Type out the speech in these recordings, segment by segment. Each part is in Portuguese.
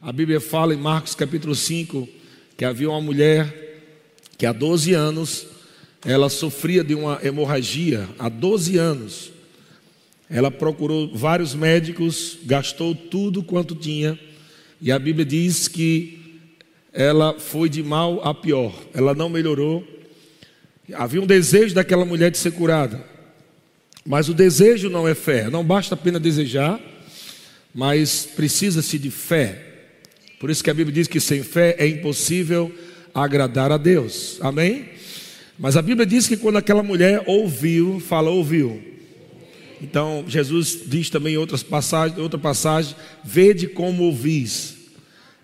A Bíblia fala em Marcos capítulo 5 que havia uma mulher que há 12 anos ela sofria de uma hemorragia, há 12 anos. Ela procurou vários médicos, gastou tudo quanto tinha, e a Bíblia diz que ela foi de mal a pior, ela não melhorou. Havia um desejo daquela mulher de ser curada, mas o desejo não é fé, não basta apenas desejar, mas precisa-se de fé. Por isso que a Bíblia diz que sem fé é impossível agradar a Deus. Amém? Mas a Bíblia diz que quando aquela mulher ouviu, fala ouviu. Então Jesus diz também em outras passagens, outra passagem, vede como ouvis.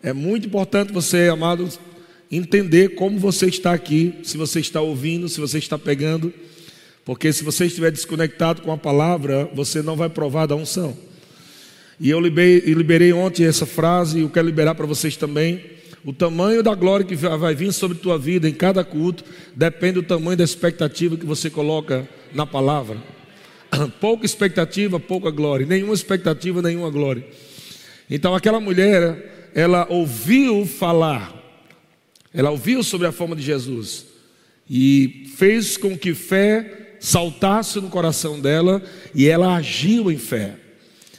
É muito importante você, amado, entender como você está aqui, se você está ouvindo, se você está pegando, porque se você estiver desconectado com a palavra, você não vai provar da unção. E eu liberei, ontem essa frase e eu quero liberar para vocês também. O tamanho da glória que vai vir sobre tua vida em cada culto depende do tamanho da expectativa que você coloca na palavra. Pouca expectativa, pouca glória. Nenhuma expectativa, nenhuma glória. Então aquela mulher, ela ouviu falar, ela ouviu sobre a forma de Jesus e fez com que fé saltasse no coração dela e ela agiu em fé.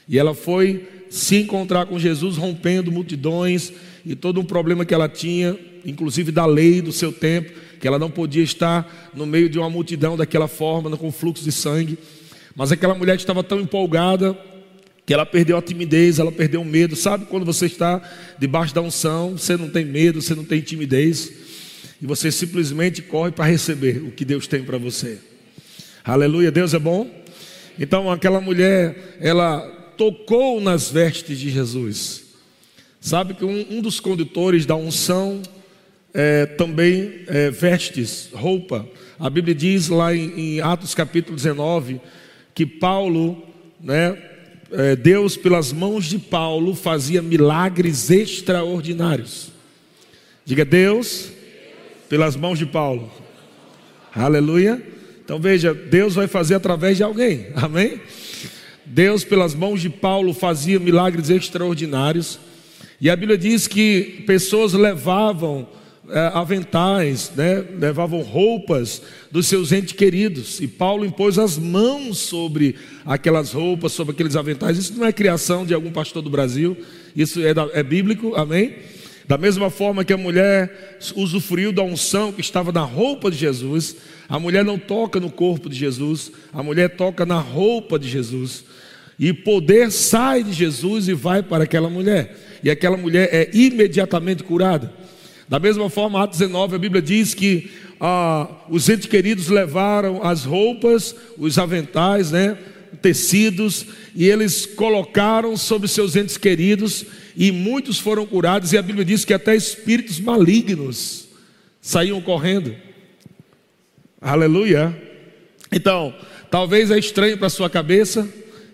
E ela foi se encontrar com Jesus, rompendo multidões e todo um problema que ela tinha, inclusive da lei do seu tempo, que ela não podia estar no meio de uma multidão daquela forma, com fluxo de sangue. Mas aquela mulher estava tão empolgada que ela perdeu a timidez, ela perdeu o medo. Sabe quando você está debaixo da unção, você não tem medo, você não tem timidez, e você simplesmente corre para receber o que Deus tem para você. Aleluia, Deus é bom. Então aquela mulher, ela tocou nas vestes de Jesus. Sabe que um, um dos condutores da unção é, também é, vestes, roupa. A Bíblia diz lá em, em Atos capítulo 19 que Paulo, né, é, Deus pelas mãos de Paulo fazia milagres extraordinários. Diga Deus pelas mãos de Paulo. Aleluia. Então veja, Deus vai fazer através de alguém. Amém? Deus, pelas mãos de Paulo, fazia milagres extraordinários. E a Bíblia diz que pessoas levavam é, aventais, né? levavam roupas dos seus entes queridos. E Paulo impôs as mãos sobre aquelas roupas, sobre aqueles aventais. Isso não é criação de algum pastor do Brasil, isso é, da, é bíblico, amém? Da mesma forma que a mulher usufruiu da unção que estava na roupa de Jesus, a mulher não toca no corpo de Jesus, a mulher toca na roupa de Jesus. E poder sai de Jesus e vai para aquela mulher. E aquela mulher é imediatamente curada. Da mesma forma, Atos 19, a Bíblia diz que ah, os entes queridos levaram as roupas, os aventais, né, tecidos, e eles colocaram sobre seus entes queridos, e muitos foram curados, e a Bíblia diz que até espíritos malignos saíam correndo. Aleluia. Então, talvez é estranho para sua cabeça,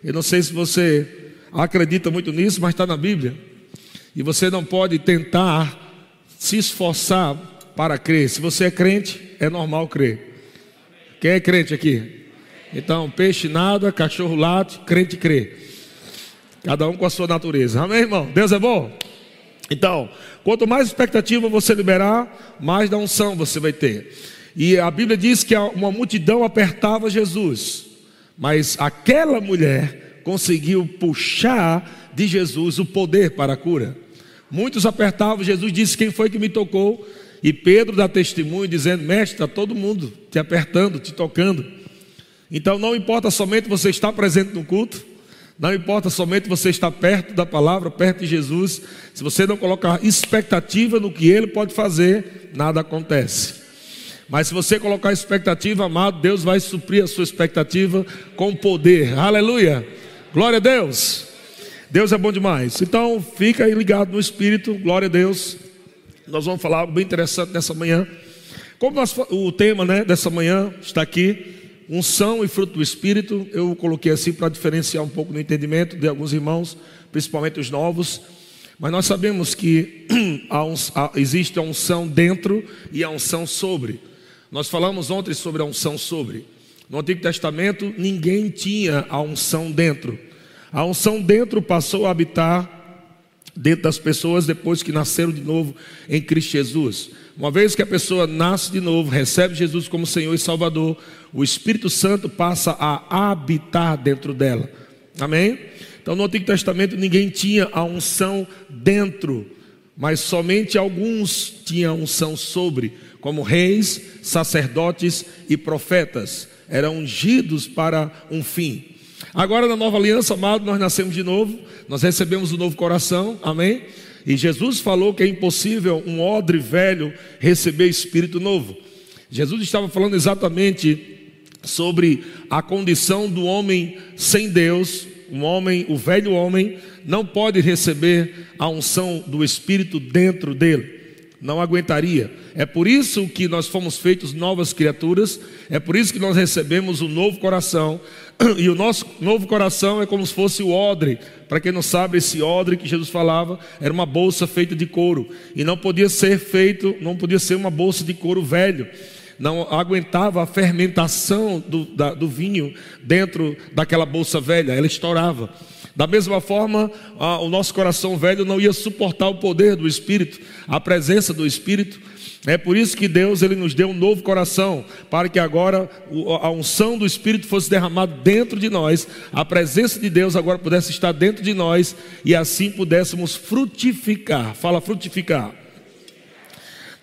eu não sei se você acredita muito nisso, mas está na Bíblia. E você não pode tentar se esforçar para crer. Se você é crente, é normal crer. Quem é crente aqui? Então, peixe nada, cachorro late, crente crê. Cada um com a sua natureza. Amém, irmão? Deus é bom? Então, quanto mais expectativa você liberar, mais da unção você vai ter. E a Bíblia diz que uma multidão apertava Jesus. Mas aquela mulher conseguiu puxar de Jesus o poder para a cura. Muitos apertavam, Jesus disse: Quem foi que me tocou? E Pedro dá testemunho dizendo: Mestre, está todo mundo te apertando, te tocando. Então não importa somente você estar presente no culto, não importa somente você estar perto da palavra, perto de Jesus, se você não colocar expectativa no que ele pode fazer, nada acontece. Mas se você colocar expectativa, amado, Deus vai suprir a sua expectativa com poder. Aleluia. Glória a Deus. Deus é bom demais. Então, fica aí ligado no Espírito. Glória a Deus. Nós vamos falar algo bem interessante nessa manhã. Como nós, o tema né, dessa manhã está aqui, unção e fruto do Espírito. Eu coloquei assim para diferenciar um pouco no entendimento de alguns irmãos, principalmente os novos. Mas nós sabemos que existe a unção dentro e a unção sobre. Nós falamos ontem sobre a unção sobre. No Antigo Testamento, ninguém tinha a unção dentro. A unção dentro passou a habitar dentro das pessoas depois que nasceram de novo em Cristo Jesus. Uma vez que a pessoa nasce de novo, recebe Jesus como Senhor e Salvador, o Espírito Santo passa a habitar dentro dela. Amém? Então no Antigo Testamento ninguém tinha a unção dentro, mas somente alguns tinham unção sobre, como reis, sacerdotes e profetas. Eram ungidos para um fim. Agora na nova aliança, amado, nós nascemos de novo, nós recebemos o um novo coração, amém? E Jesus falou que é impossível um odre velho receber espírito novo. Jesus estava falando exatamente sobre a condição do homem sem Deus, um homem, o velho homem, não pode receber a unção do Espírito dentro dele não aguentaria. É por isso que nós fomos feitos novas criaturas, é por isso que nós recebemos um novo coração, e o nosso novo coração é como se fosse o odre. Para quem não sabe, esse odre que Jesus falava era uma bolsa feita de couro, e não podia ser feito, não podia ser uma bolsa de couro velho. Não aguentava a fermentação do, da, do vinho dentro daquela bolsa velha, ela estourava. Da mesma forma, o nosso coração velho não ia suportar o poder do Espírito, a presença do Espírito. É por isso que Deus ele nos deu um novo coração, para que agora a unção do Espírito fosse derramada dentro de nós, a presença de Deus agora pudesse estar dentro de nós e assim pudéssemos frutificar. Fala frutificar.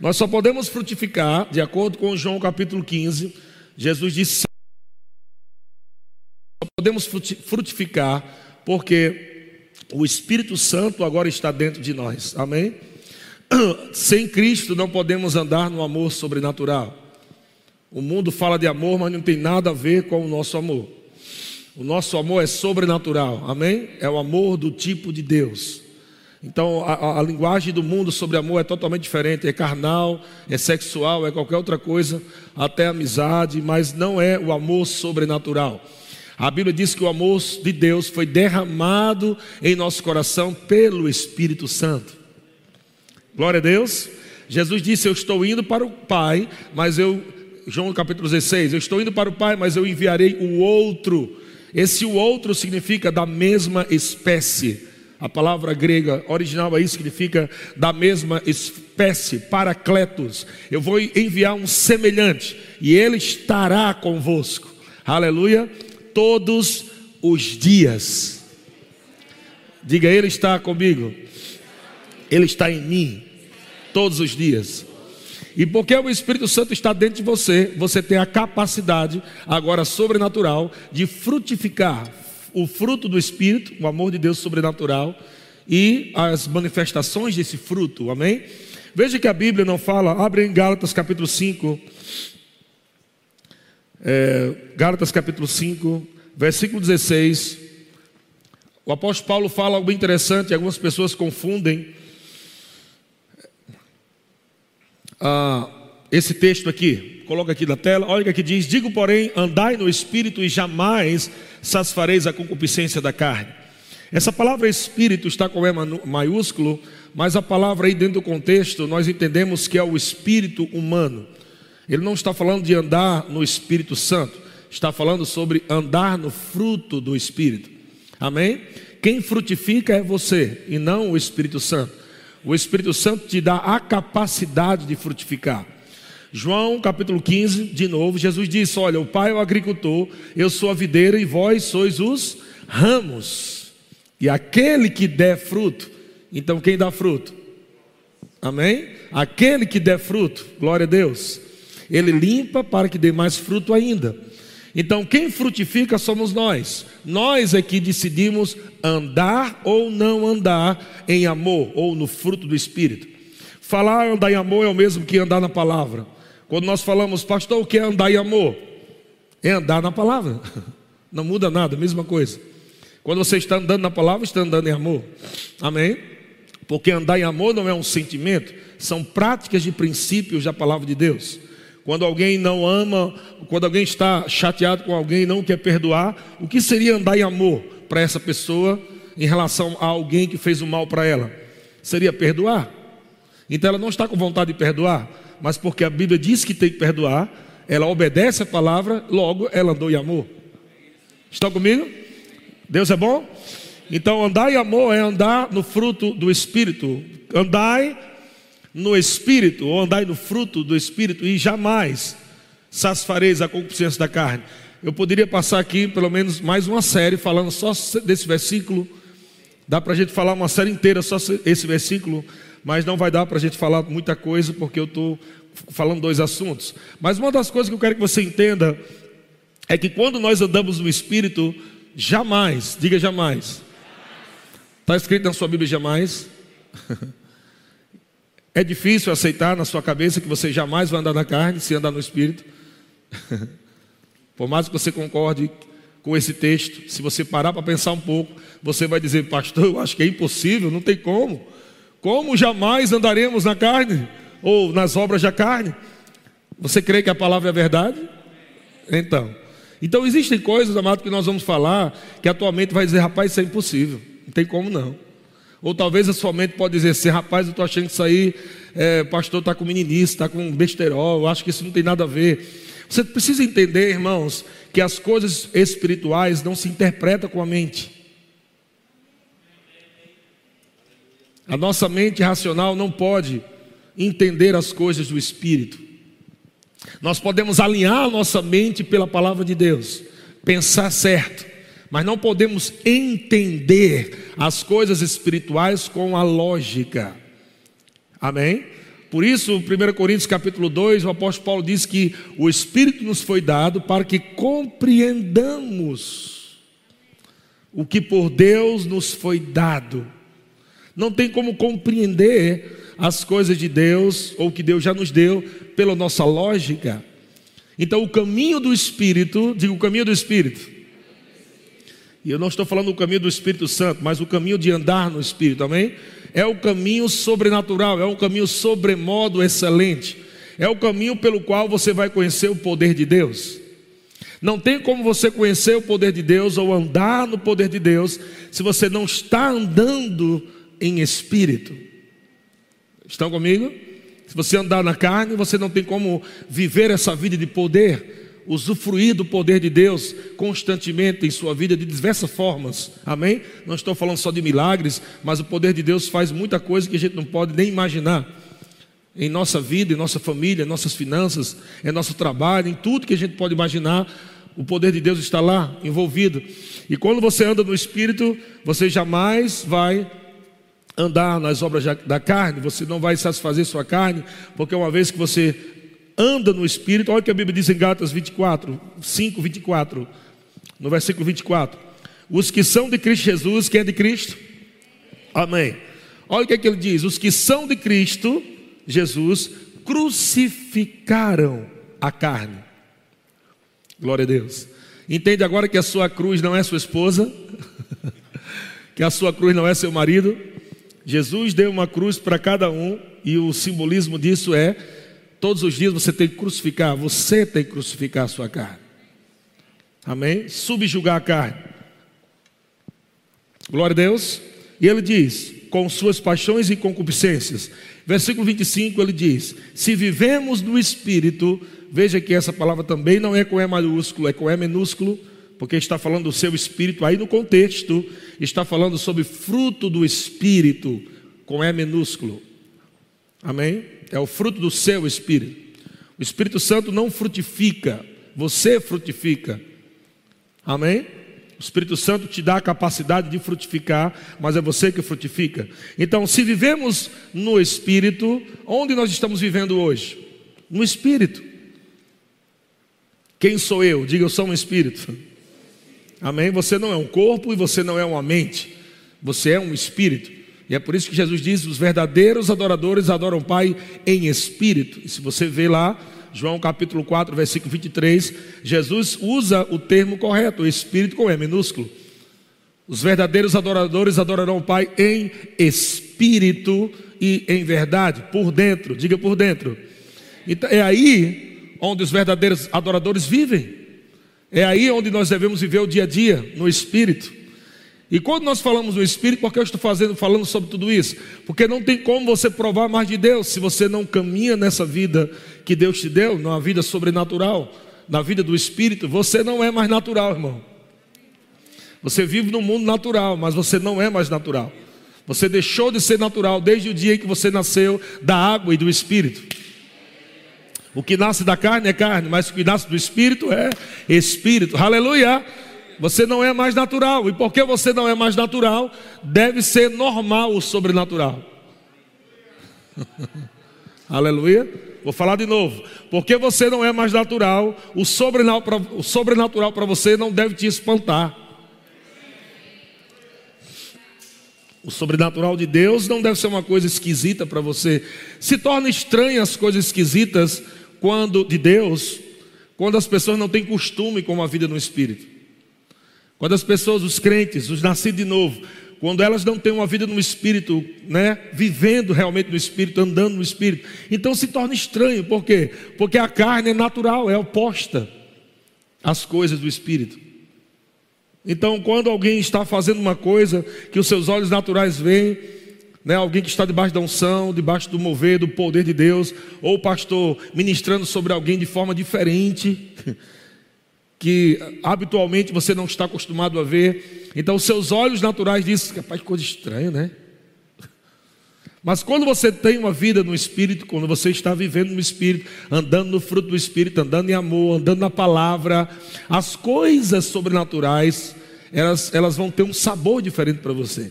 Nós só podemos frutificar, de acordo com João capítulo 15, Jesus disse: só podemos frutificar porque o Espírito Santo agora está dentro de nós. Amém? Sem Cristo não podemos andar no amor sobrenatural. O mundo fala de amor, mas não tem nada a ver com o nosso amor. O nosso amor é sobrenatural, amém? É o amor do tipo de Deus. Então, a, a, linguagem do mundo sobre amor é totalmente diferente. É carnal, é sexual, é qualquer outra coisa, até amizade, mas não é o amor sobrenatural. A Bíblia diz que o amor de Deus foi derramado em nosso coração pelo Espírito Santo. Glória a Deus. Jesus disse: Eu estou indo para o Pai, mas eu, João capítulo 16, eu estou indo para o Pai, mas eu enviarei o outro. Esse o outro significa da mesma espécie. A palavra grega original aí significa da mesma espécie, paracletos. Eu vou enviar um semelhante e ele estará convosco. Aleluia todos os dias. Diga, Ele está comigo. Ele está em mim todos os dias. E porque o Espírito Santo está dentro de você, você tem a capacidade, agora sobrenatural, de frutificar o fruto do Espírito, o amor de Deus sobrenatural, e as manifestações desse fruto, amém? Veja que a Bíblia não fala, abre em Gálatas capítulo 5, é, Gálatas capítulo 5, versículo 16. O apóstolo Paulo fala algo interessante, algumas pessoas confundem ah, esse texto aqui. Coloca aqui na tela, olha que diz: Digo, porém, andai no espírito e jamais satisfareis a concupiscência da carne. Essa palavra espírito está com E maiúsculo, mas a palavra aí dentro do contexto nós entendemos que é o espírito humano. Ele não está falando de andar no Espírito Santo, está falando sobre andar no fruto do Espírito. Amém? Quem frutifica é você e não o Espírito Santo. O Espírito Santo te dá a capacidade de frutificar. João capítulo 15, de novo, Jesus disse: Olha, o Pai é o agricultor, eu sou a videira e vós sois os ramos. E aquele que der fruto, então quem dá fruto? Amém? Aquele que der fruto, glória a Deus. Ele limpa para que dê mais fruto ainda. Então, quem frutifica somos nós. Nós é que decidimos andar ou não andar em amor ou no fruto do Espírito. Falar andar em amor é o mesmo que andar na palavra. Quando nós falamos, pastor, o que é andar em amor? É andar na palavra. Não muda nada, mesma coisa. Quando você está andando na palavra, está andando em amor. Amém? Porque andar em amor não é um sentimento, são práticas de princípios da palavra de Deus. Quando alguém não ama, quando alguém está chateado com alguém e não quer perdoar, o que seria andar em amor para essa pessoa em relação a alguém que fez o mal para ela? Seria perdoar. Então ela não está com vontade de perdoar, mas porque a Bíblia diz que tem que perdoar, ela obedece a palavra, logo ela andou em amor. Estão comigo? Deus é bom? Então, andar em amor é andar no fruto do Espírito. Andai no Espírito, ou andai no fruto do Espírito, e jamais satisfareis a concupiscência da carne. Eu poderia passar aqui pelo menos mais uma série falando só desse versículo. Dá para a gente falar uma série inteira só esse versículo, mas não vai dar para a gente falar muita coisa, porque eu estou falando dois assuntos. Mas uma das coisas que eu quero que você entenda é que quando nós andamos no Espírito, jamais, diga jamais, está escrito na sua Bíblia jamais. É difícil aceitar na sua cabeça que você jamais vai andar na carne se andar no Espírito. Por mais que você concorde com esse texto, se você parar para pensar um pouco, você vai dizer, pastor, eu acho que é impossível, não tem como. Como jamais andaremos na carne ou nas obras da carne? Você crê que a palavra é verdade? Então, então existem coisas, amado, que nós vamos falar que atualmente vai dizer, rapaz, isso é impossível, não tem como não. Ou talvez a sua mente pode dizer assim, rapaz, eu estou achando que isso aí, é, pastor está com meninice, está com besterol, eu acho que isso não tem nada a ver. Você precisa entender, irmãos, que as coisas espirituais não se interpretam com a mente. A nossa mente racional não pode entender as coisas do Espírito. Nós podemos alinhar a nossa mente pela palavra de Deus, pensar certo, mas não podemos entender as coisas espirituais com a lógica. Amém? Por isso, 1 Coríntios capítulo 2, o apóstolo Paulo diz que o Espírito nos foi dado para que compreendamos o que por Deus nos foi dado. Não tem como compreender as coisas de Deus ou que Deus já nos deu pela nossa lógica. Então, o caminho do Espírito, digo o caminho do Espírito, e eu não estou falando do caminho do Espírito Santo, mas o caminho de andar no Espírito, amém? É o caminho sobrenatural, é um caminho sobremodo excelente, é o caminho pelo qual você vai conhecer o poder de Deus. Não tem como você conhecer o poder de Deus ou andar no poder de Deus se você não está andando em espírito. Estão comigo? Se você andar na carne, você não tem como viver essa vida de poder usufruir do poder de Deus constantemente em sua vida de diversas formas. Amém? Não estou falando só de milagres, mas o poder de Deus faz muita coisa que a gente não pode nem imaginar. Em nossa vida, em nossa família, em nossas finanças, em nosso trabalho, em tudo que a gente pode imaginar, o poder de Deus está lá envolvido. E quando você anda no Espírito, você jamais vai andar nas obras da carne, você não vai satisfazer sua carne, porque uma vez que você anda no Espírito, olha o que a Bíblia diz em Gálatas 24, 5, 24, no versículo 24: Os que são de Cristo Jesus, quem é de Cristo? Amém. Olha o que, é que ele diz: Os que são de Cristo Jesus crucificaram a carne. Glória a Deus. Entende agora que a sua cruz não é sua esposa, que a sua cruz não é seu marido. Jesus deu uma cruz para cada um, e o simbolismo disso é Todos os dias você tem que crucificar, você tem que crucificar a sua carne. Amém? Subjugar a carne. Glória a Deus. E ele diz: com suas paixões e concupiscências. Versículo 25 ele diz: Se vivemos no Espírito, veja que essa palavra também não é com E maiúsculo, é com E minúsculo, porque está falando do seu espírito. Aí no contexto, está falando sobre fruto do Espírito, com E minúsculo. Amém? É o fruto do seu espírito. O Espírito Santo não frutifica, você frutifica. Amém? O Espírito Santo te dá a capacidade de frutificar, mas é você que frutifica. Então, se vivemos no Espírito, onde nós estamos vivendo hoje? No Espírito. Quem sou eu? Diga, eu sou um Espírito. Amém? Você não é um corpo e você não é uma mente. Você é um Espírito. E é por isso que Jesus diz: os verdadeiros adoradores adoram o Pai em espírito. E se você vê lá, João capítulo 4, versículo 23, Jesus usa o termo correto, o espírito com E minúsculo. Os verdadeiros adoradores adorarão o Pai em espírito e em verdade, por dentro, diga por dentro. Então, é aí onde os verdadeiros adoradores vivem. É aí onde nós devemos viver o dia a dia, no espírito. E quando nós falamos do Espírito, por que eu estou fazendo, falando sobre tudo isso? Porque não tem como você provar mais de Deus se você não caminha nessa vida que Deus te deu, numa vida sobrenatural, na vida do Espírito, você não é mais natural, irmão. Você vive no mundo natural, mas você não é mais natural. Você deixou de ser natural desde o dia em que você nasceu da água e do espírito. O que nasce da carne é carne, mas o que nasce do espírito é espírito. Aleluia! Você não é mais natural. E porque você não é mais natural, deve ser normal o sobrenatural. Aleluia. Vou falar de novo. Porque você não é mais natural, o sobrenatural para você não deve te espantar. O sobrenatural de Deus não deve ser uma coisa esquisita para você. Se torna estranha as coisas esquisitas quando de Deus, quando as pessoas não têm costume com a vida no Espírito. Quando as pessoas, os crentes, os nascidos de novo, quando elas não têm uma vida no Espírito, né, vivendo realmente no Espírito, andando no Espírito, então se torna estranho, por quê? Porque a carne é natural, é oposta às coisas do Espírito. Então, quando alguém está fazendo uma coisa que os seus olhos naturais veem, né, alguém que está debaixo da unção, debaixo do mover, do poder de Deus, ou pastor ministrando sobre alguém de forma diferente, que habitualmente você não está acostumado a ver. Então, seus olhos naturais dizem, capaz que coisa estranha, né? Mas quando você tem uma vida no Espírito, quando você está vivendo no Espírito, andando no fruto do Espírito, andando em amor, andando na palavra, as coisas sobrenaturais, elas, elas vão ter um sabor diferente para você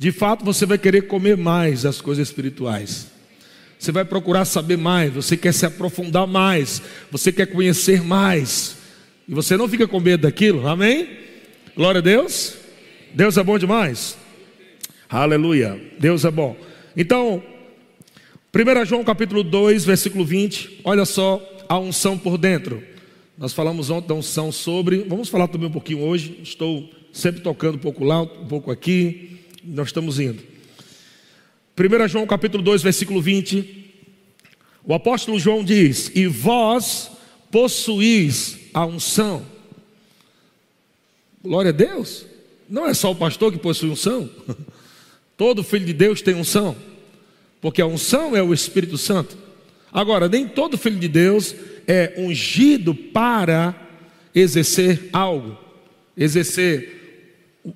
de fato você vai querer comer mais as coisas espirituais. Você vai procurar saber mais, você quer se aprofundar mais, você quer conhecer mais. E você não fica com medo daquilo, amém? Glória a Deus. Deus é bom demais. Aleluia. Deus é bom. Então, 1 João capítulo 2, versículo 20, olha só a unção por dentro. Nós falamos ontem da unção sobre, vamos falar também um pouquinho hoje. Estou sempre tocando um pouco lá, um pouco aqui nós estamos indo. 1 João capítulo 2, versículo 20. O apóstolo João diz: E vós possuís a unção. Glória a Deus. Não é só o pastor que possui unção. Todo filho de Deus tem unção. Porque a unção é o Espírito Santo. Agora, nem todo filho de Deus é ungido para exercer algo, exercer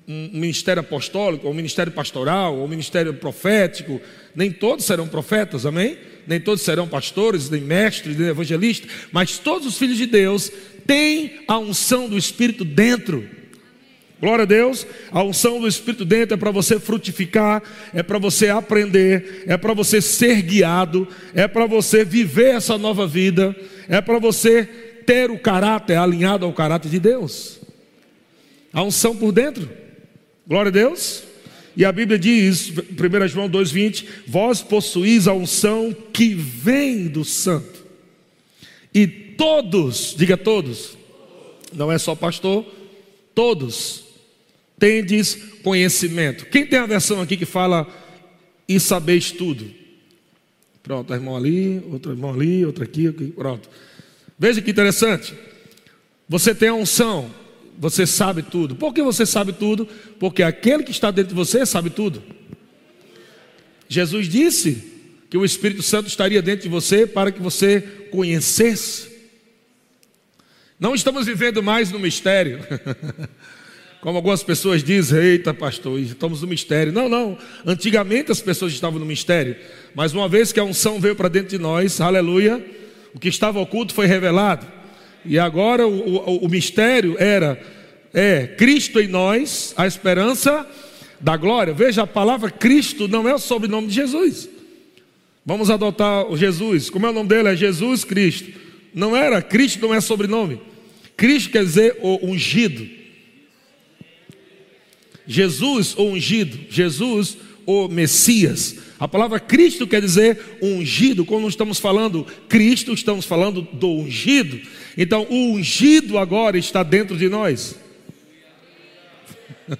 um ministério apostólico, ou um ministério pastoral, ou um ministério profético, nem todos serão profetas, amém? Nem todos serão pastores, nem mestres, nem evangelistas, mas todos os filhos de Deus têm a unção do Espírito dentro. Glória a Deus, a unção do Espírito dentro é para você frutificar, é para você aprender, é para você ser guiado, é para você viver essa nova vida, é para você ter o caráter alinhado ao caráter de Deus. A unção por dentro. Glória a Deus. E a Bíblia diz, 1 João 2,20: Vós possuís a unção que vem do Santo. E todos, diga todos, não é só pastor, todos tendes conhecimento. Quem tem a versão aqui que fala e sabeis tudo? Pronto, irmão ali, outro irmão ali, outro aqui, aqui, pronto. Veja que interessante. Você tem a unção, você sabe tudo. Por que você sabe tudo? Porque aquele que está dentro de você sabe tudo. Jesus disse que o Espírito Santo estaria dentro de você para que você conhecesse. Não estamos vivendo mais no mistério. Como algumas pessoas dizem, eita pastor, estamos no mistério. Não, não. Antigamente as pessoas estavam no mistério. Mas uma vez que a unção veio para dentro de nós, aleluia, o que estava oculto foi revelado. E agora o, o, o mistério era é Cristo em nós, a esperança da glória. Veja, a palavra Cristo não é o sobrenome de Jesus. Vamos adotar o Jesus. Como é o nome dele? É Jesus Cristo. Não era, Cristo não é sobrenome. Cristo quer dizer o ungido. Jesus, o ungido. Jesus, o Messias. A palavra Cristo quer dizer ungido. Quando estamos falando Cristo, estamos falando do ungido. Então, o ungido agora está dentro de nós.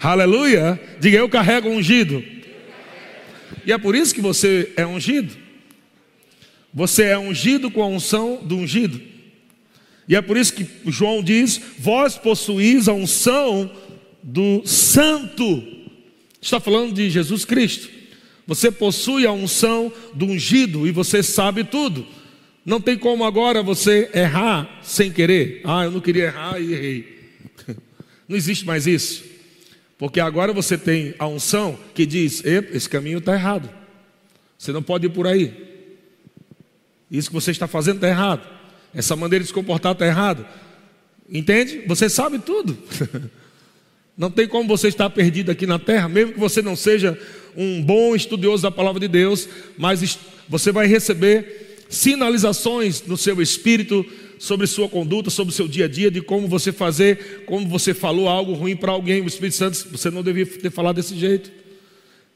Aleluia. Diga, eu carrego ungido. E é por isso que você é ungido. Você é ungido com a unção do ungido. E é por isso que João diz: Vós possuís a unção do Santo. Está falando de Jesus Cristo. Você possui a unção do ungido e você sabe tudo. Não tem como agora você errar sem querer. Ah, eu não queria errar e errei. Não existe mais isso. Porque agora você tem a unção que diz: esse caminho está errado. Você não pode ir por aí. Isso que você está fazendo está errado. Essa maneira de se comportar está errado. Entende? Você sabe tudo. Não tem como você estar perdido aqui na terra, mesmo que você não seja um bom estudioso da palavra de Deus, mas você vai receber sinalizações no seu espírito sobre sua conduta, sobre seu dia a dia, de como você fazer, como você falou algo ruim para alguém. O Espírito Santo, você não devia ter falado desse jeito.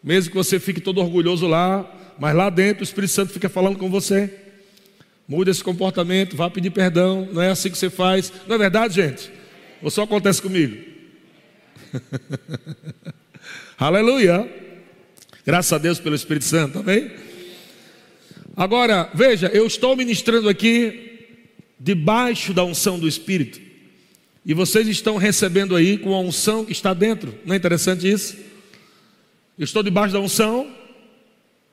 Mesmo que você fique todo orgulhoso lá, mas lá dentro o Espírito Santo fica falando com você. Muda esse comportamento, vá pedir perdão. Não é assim que você faz. Não é verdade, gente? Ou só acontece comigo? Aleluia. Graças a Deus pelo Espírito Santo, amém? Agora, veja, eu estou ministrando aqui debaixo da unção do Espírito. E vocês estão recebendo aí com a unção que está dentro. Não é interessante isso? Eu estou debaixo da unção,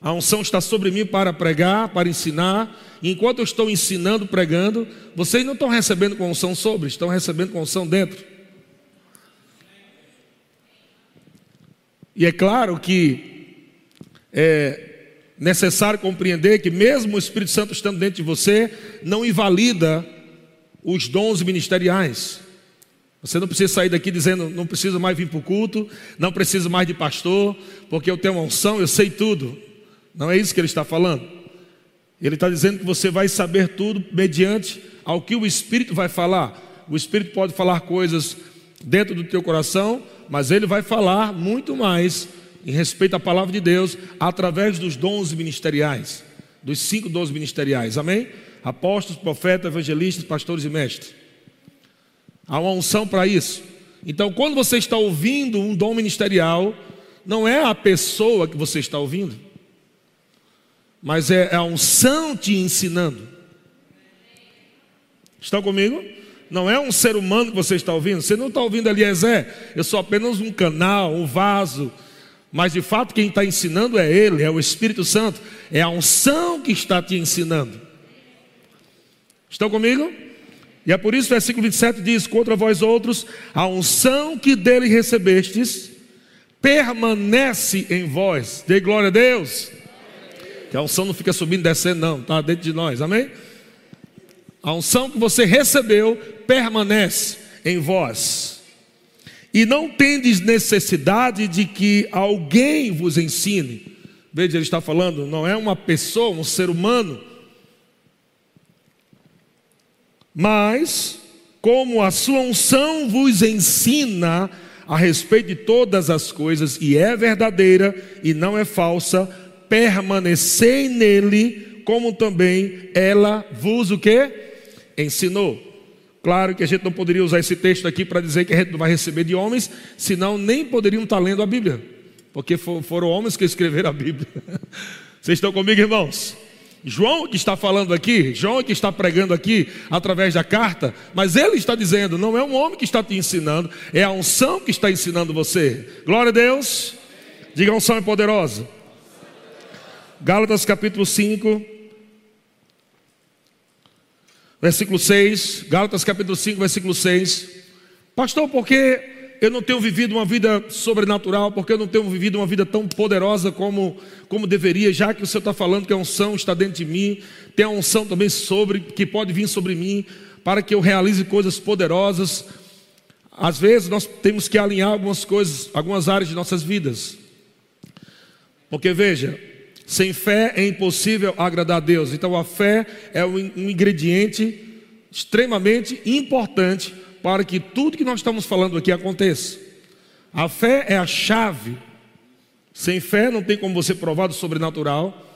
a unção está sobre mim para pregar, para ensinar. E enquanto eu estou ensinando, pregando, vocês não estão recebendo com unção sobre, estão recebendo com unção dentro. E é claro que é necessário compreender que, mesmo o Espírito Santo estando dentro de você, não invalida os dons ministeriais. Você não precisa sair daqui dizendo, não preciso mais vir para o culto, não preciso mais de pastor, porque eu tenho uma unção, eu sei tudo. Não é isso que ele está falando. Ele está dizendo que você vai saber tudo mediante ao que o Espírito vai falar. O Espírito pode falar coisas dentro do teu coração, mas ele vai falar muito mais em respeito à palavra de Deus através dos dons ministeriais, dos cinco dons ministeriais. Amém? Apóstolos, profetas, evangelistas, pastores e mestres. Há uma unção para isso. Então, quando você está ouvindo um dom ministerial, não é a pessoa que você está ouvindo mas é a unção te ensinando. Estão comigo? Não é um ser humano que você está ouvindo. Você não está ouvindo Eliezer. Eu sou apenas um canal, um vaso. Mas de fato quem está ensinando é Ele, é o Espírito Santo. É a unção que está te ensinando. Estão comigo? E é por isso o versículo 27 diz: Contra vós outros, a unção que dele recebestes permanece em vós. Dê glória a Deus. Que a unção não fica subindo e descendo, não, está dentro de nós, amém? A unção que você recebeu permanece em vós. E não tendes necessidade de que alguém vos ensine. Veja, ele está falando, não é uma pessoa, um ser humano. Mas, como a sua unção vos ensina a respeito de todas as coisas, e é verdadeira e não é falsa, permanecei nele, como também ela vos o que? Ensinou. Claro que a gente não poderia usar esse texto aqui para dizer que a gente não vai receber de homens, senão nem poderiam estar lendo a Bíblia, porque foram homens que escreveram a Bíblia. Vocês estão comigo, irmãos? João que está falando aqui, João que está pregando aqui através da carta, mas ele está dizendo: não é um homem que está te ensinando, é a unção que está ensinando você. Glória a Deus. Diga unção é poderosa. Gálatas capítulo 5, versículo 6. Gálatas capítulo 5, versículo 6. Pastor, por que eu não tenho vivido uma vida sobrenatural? Porque eu não tenho vivido uma vida tão poderosa como, como deveria, já que o Senhor está falando que a unção está dentro de mim, tem a unção também sobre, que pode vir sobre mim, para que eu realize coisas poderosas. Às vezes nós temos que alinhar algumas coisas, algumas áreas de nossas vidas. Porque veja, sem fé é impossível agradar a Deus. Então a fé é um ingrediente extremamente importante para que tudo que nós estamos falando aqui aconteça. A fé é a chave. Sem fé não tem como você provar do sobrenatural.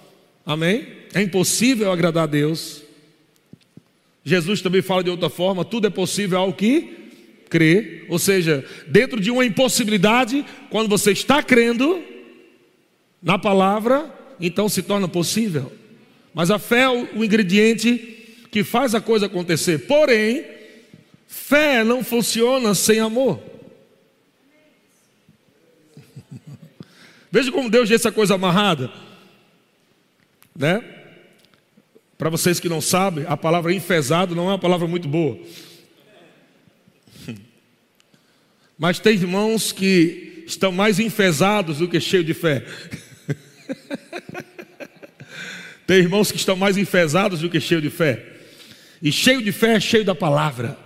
Amém? É impossível agradar a Deus. Jesus também fala de outra forma: tudo é possível ao que crê. Ou seja, dentro de uma impossibilidade, quando você está crendo na palavra, então se torna possível. Mas a fé é o ingrediente que faz a coisa acontecer. Porém, fé não funciona sem amor. Veja como Deus deixa essa coisa amarrada. Né? Para vocês que não sabem, a palavra enfesado não é uma palavra muito boa. Mas tem irmãos que estão mais enfesados do que cheios de fé. tem irmãos que estão mais enfesados do que cheios de fé. E cheio de fé é cheio da palavra.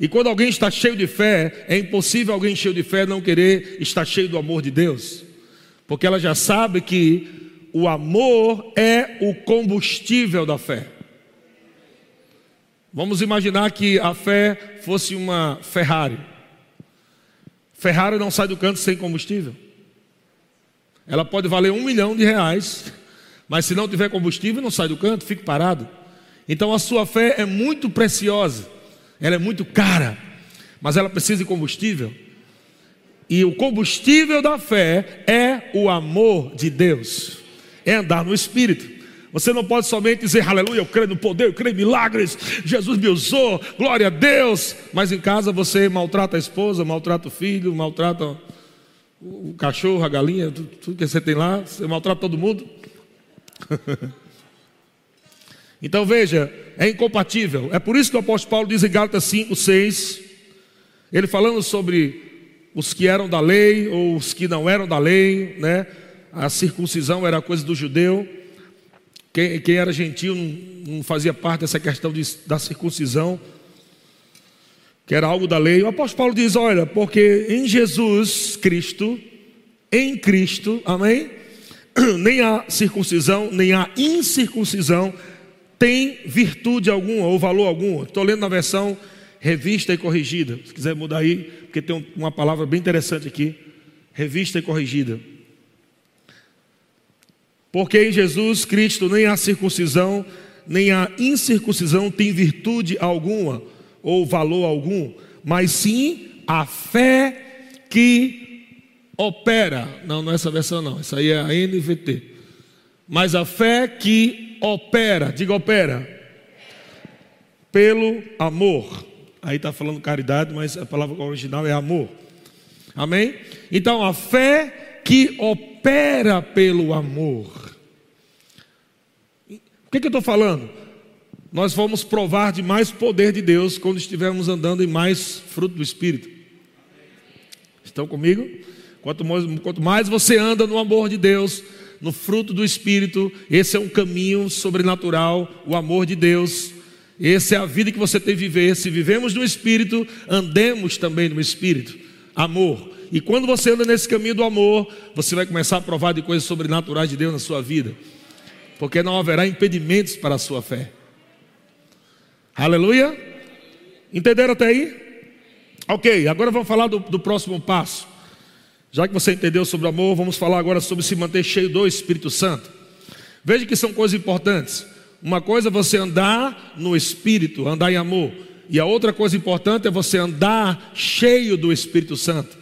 E quando alguém está cheio de fé, é impossível alguém cheio de fé não querer estar cheio do amor de Deus, porque ela já sabe que o amor é o combustível da fé. Vamos imaginar que a fé fosse uma Ferrari. Ferrari não sai do canto sem combustível. Ela pode valer um milhão de reais, mas se não tiver combustível, não sai do canto, fica parado. Então a sua fé é muito preciosa ela é muito cara, mas ela precisa de combustível. E o combustível da fé é o amor de Deus, é andar no Espírito. Você não pode somente dizer aleluia, eu creio no poder, eu creio em milagres, Jesus me usou, glória a Deus, mas em casa você maltrata a esposa, maltrata o filho, maltrata o cachorro, a galinha, tudo que você tem lá, você maltrata todo mundo. Então veja, é incompatível. É por isso que o apóstolo Paulo diz em Gálatas 5, 6, ele falando sobre os que eram da lei ou os que não eram da lei, né? A circuncisão era coisa do judeu. Quem, quem era gentil não, não, fazia parte dessa questão de, da circuncisão, que era algo da lei. O apóstolo Paulo diz: Olha, porque em Jesus Cristo, em Cristo, amém? Nem a circuncisão, nem a incircuncisão tem virtude alguma ou valor algum. Estou lendo na versão revista e corrigida. Se quiser mudar aí, porque tem uma palavra bem interessante aqui. Revista e corrigida. Porque em Jesus Cristo nem a circuncisão, nem a incircuncisão tem virtude alguma ou valor algum, mas sim a fé que opera. Não, não é essa versão não, essa aí é a NVT. Mas a fé que opera, diga opera, pelo amor. Aí está falando caridade, mas a palavra original é amor. Amém? Então a fé que opera pelo amor. O que, que eu estou falando? Nós vamos provar de mais poder de Deus quando estivermos andando em mais fruto do Espírito. Estão comigo? Quanto mais, quanto mais você anda no amor de Deus, no fruto do Espírito. Esse é um caminho sobrenatural, o amor de Deus. Essa é a vida que você tem que viver. Se vivemos no Espírito, andemos também no Espírito. Amor. E quando você anda nesse caminho do amor, você vai começar a provar de coisas sobrenaturais de Deus na sua vida. Porque não haverá impedimentos para a sua fé. Aleluia? Entenderam até aí? Ok, agora vamos falar do, do próximo passo. Já que você entendeu sobre o amor, vamos falar agora sobre se manter cheio do Espírito Santo. Veja que são coisas importantes. Uma coisa é você andar no Espírito, andar em amor. E a outra coisa importante é você andar cheio do Espírito Santo.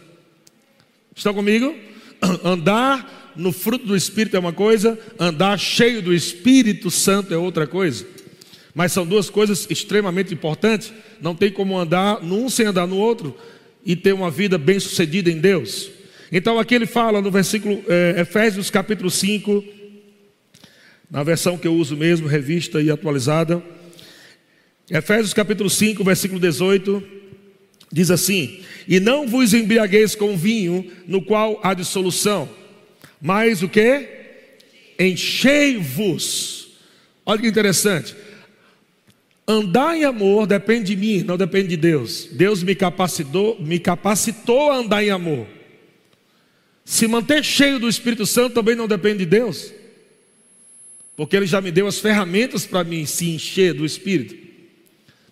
Estão comigo? Andar no fruto do Espírito é uma coisa, andar cheio do Espírito Santo é outra coisa. Mas são duas coisas extremamente importantes. Não tem como andar num sem andar no outro e ter uma vida bem sucedida em Deus. Então aqui ele fala no versículo é, Efésios capítulo 5, na versão que eu uso mesmo, revista e atualizada. Efésios capítulo 5, versículo 18, diz assim: E não vos embriagueis com vinho, no qual há dissolução, mas o que? Enchei-vos. Olha que interessante. Andar em amor depende de mim, não depende de Deus. Deus me capacitou, me capacitou a andar em amor. Se manter cheio do Espírito Santo também não depende de Deus, porque Ele já me deu as ferramentas para mim se encher do Espírito,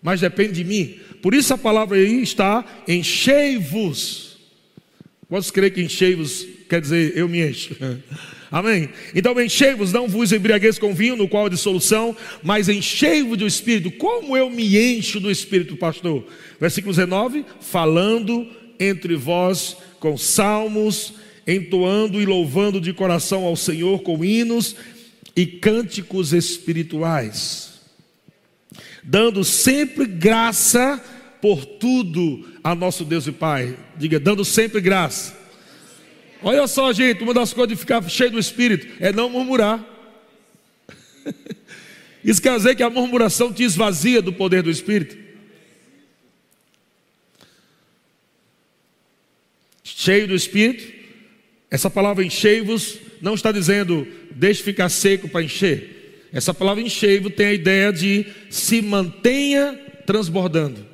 mas depende de mim. Por isso a palavra aí está: enchei-vos. Quantos creem que enchei-vos quer dizer eu me encho? Amém? Então enchei-vos, não vos embriagueis com vinho, no qual é dissolução, mas enchei-vos do Espírito. Como eu me encho do Espírito, pastor? Versículo 19: falando entre vós com salmos, entoando e louvando de coração ao Senhor com hinos e cânticos espirituais, dando sempre graça por tudo a nosso Deus e Pai. Diga, dando sempre graça. Olha só, gente, uma das coisas de ficar cheio do Espírito é não murmurar. Isso quer dizer que a murmuração te esvazia do poder do Espírito. cheio do Espírito. Essa palavra enchei-vos não está dizendo deixe ficar seco para encher. Essa palavra enchei-vos tem a ideia de se mantenha transbordando.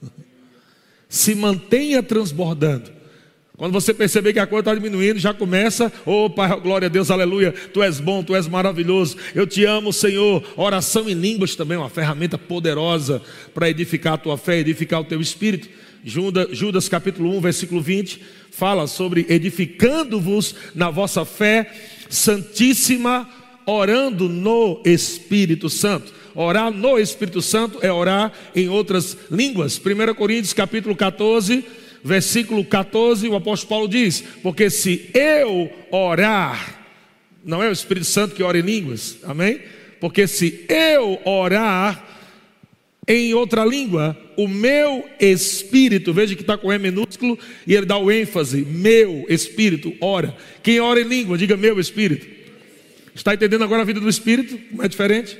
se mantenha transbordando. Quando você perceber que a coisa está diminuindo, já começa, oh Pai, glória a Deus, aleluia, Tu és bom, Tu és maravilhoso, eu te amo, Senhor. Oração em línguas também é uma ferramenta poderosa para edificar a tua fé, edificar o teu espírito. Judas, capítulo 1, versículo 20, fala sobre edificando-vos na vossa fé santíssima, orando no Espírito Santo. Orar no Espírito Santo é orar em outras línguas. 1 Coríntios capítulo 14, versículo 14, o apóstolo Paulo diz: Porque se eu orar, não é o Espírito Santo que ora em línguas, amém? Porque se eu orar em outra língua, o meu espírito, veja que está com E minúsculo e ele dá o ênfase, meu espírito, ora. Quem ora em língua, diga meu espírito. Está entendendo agora a vida do espírito? Como é diferente?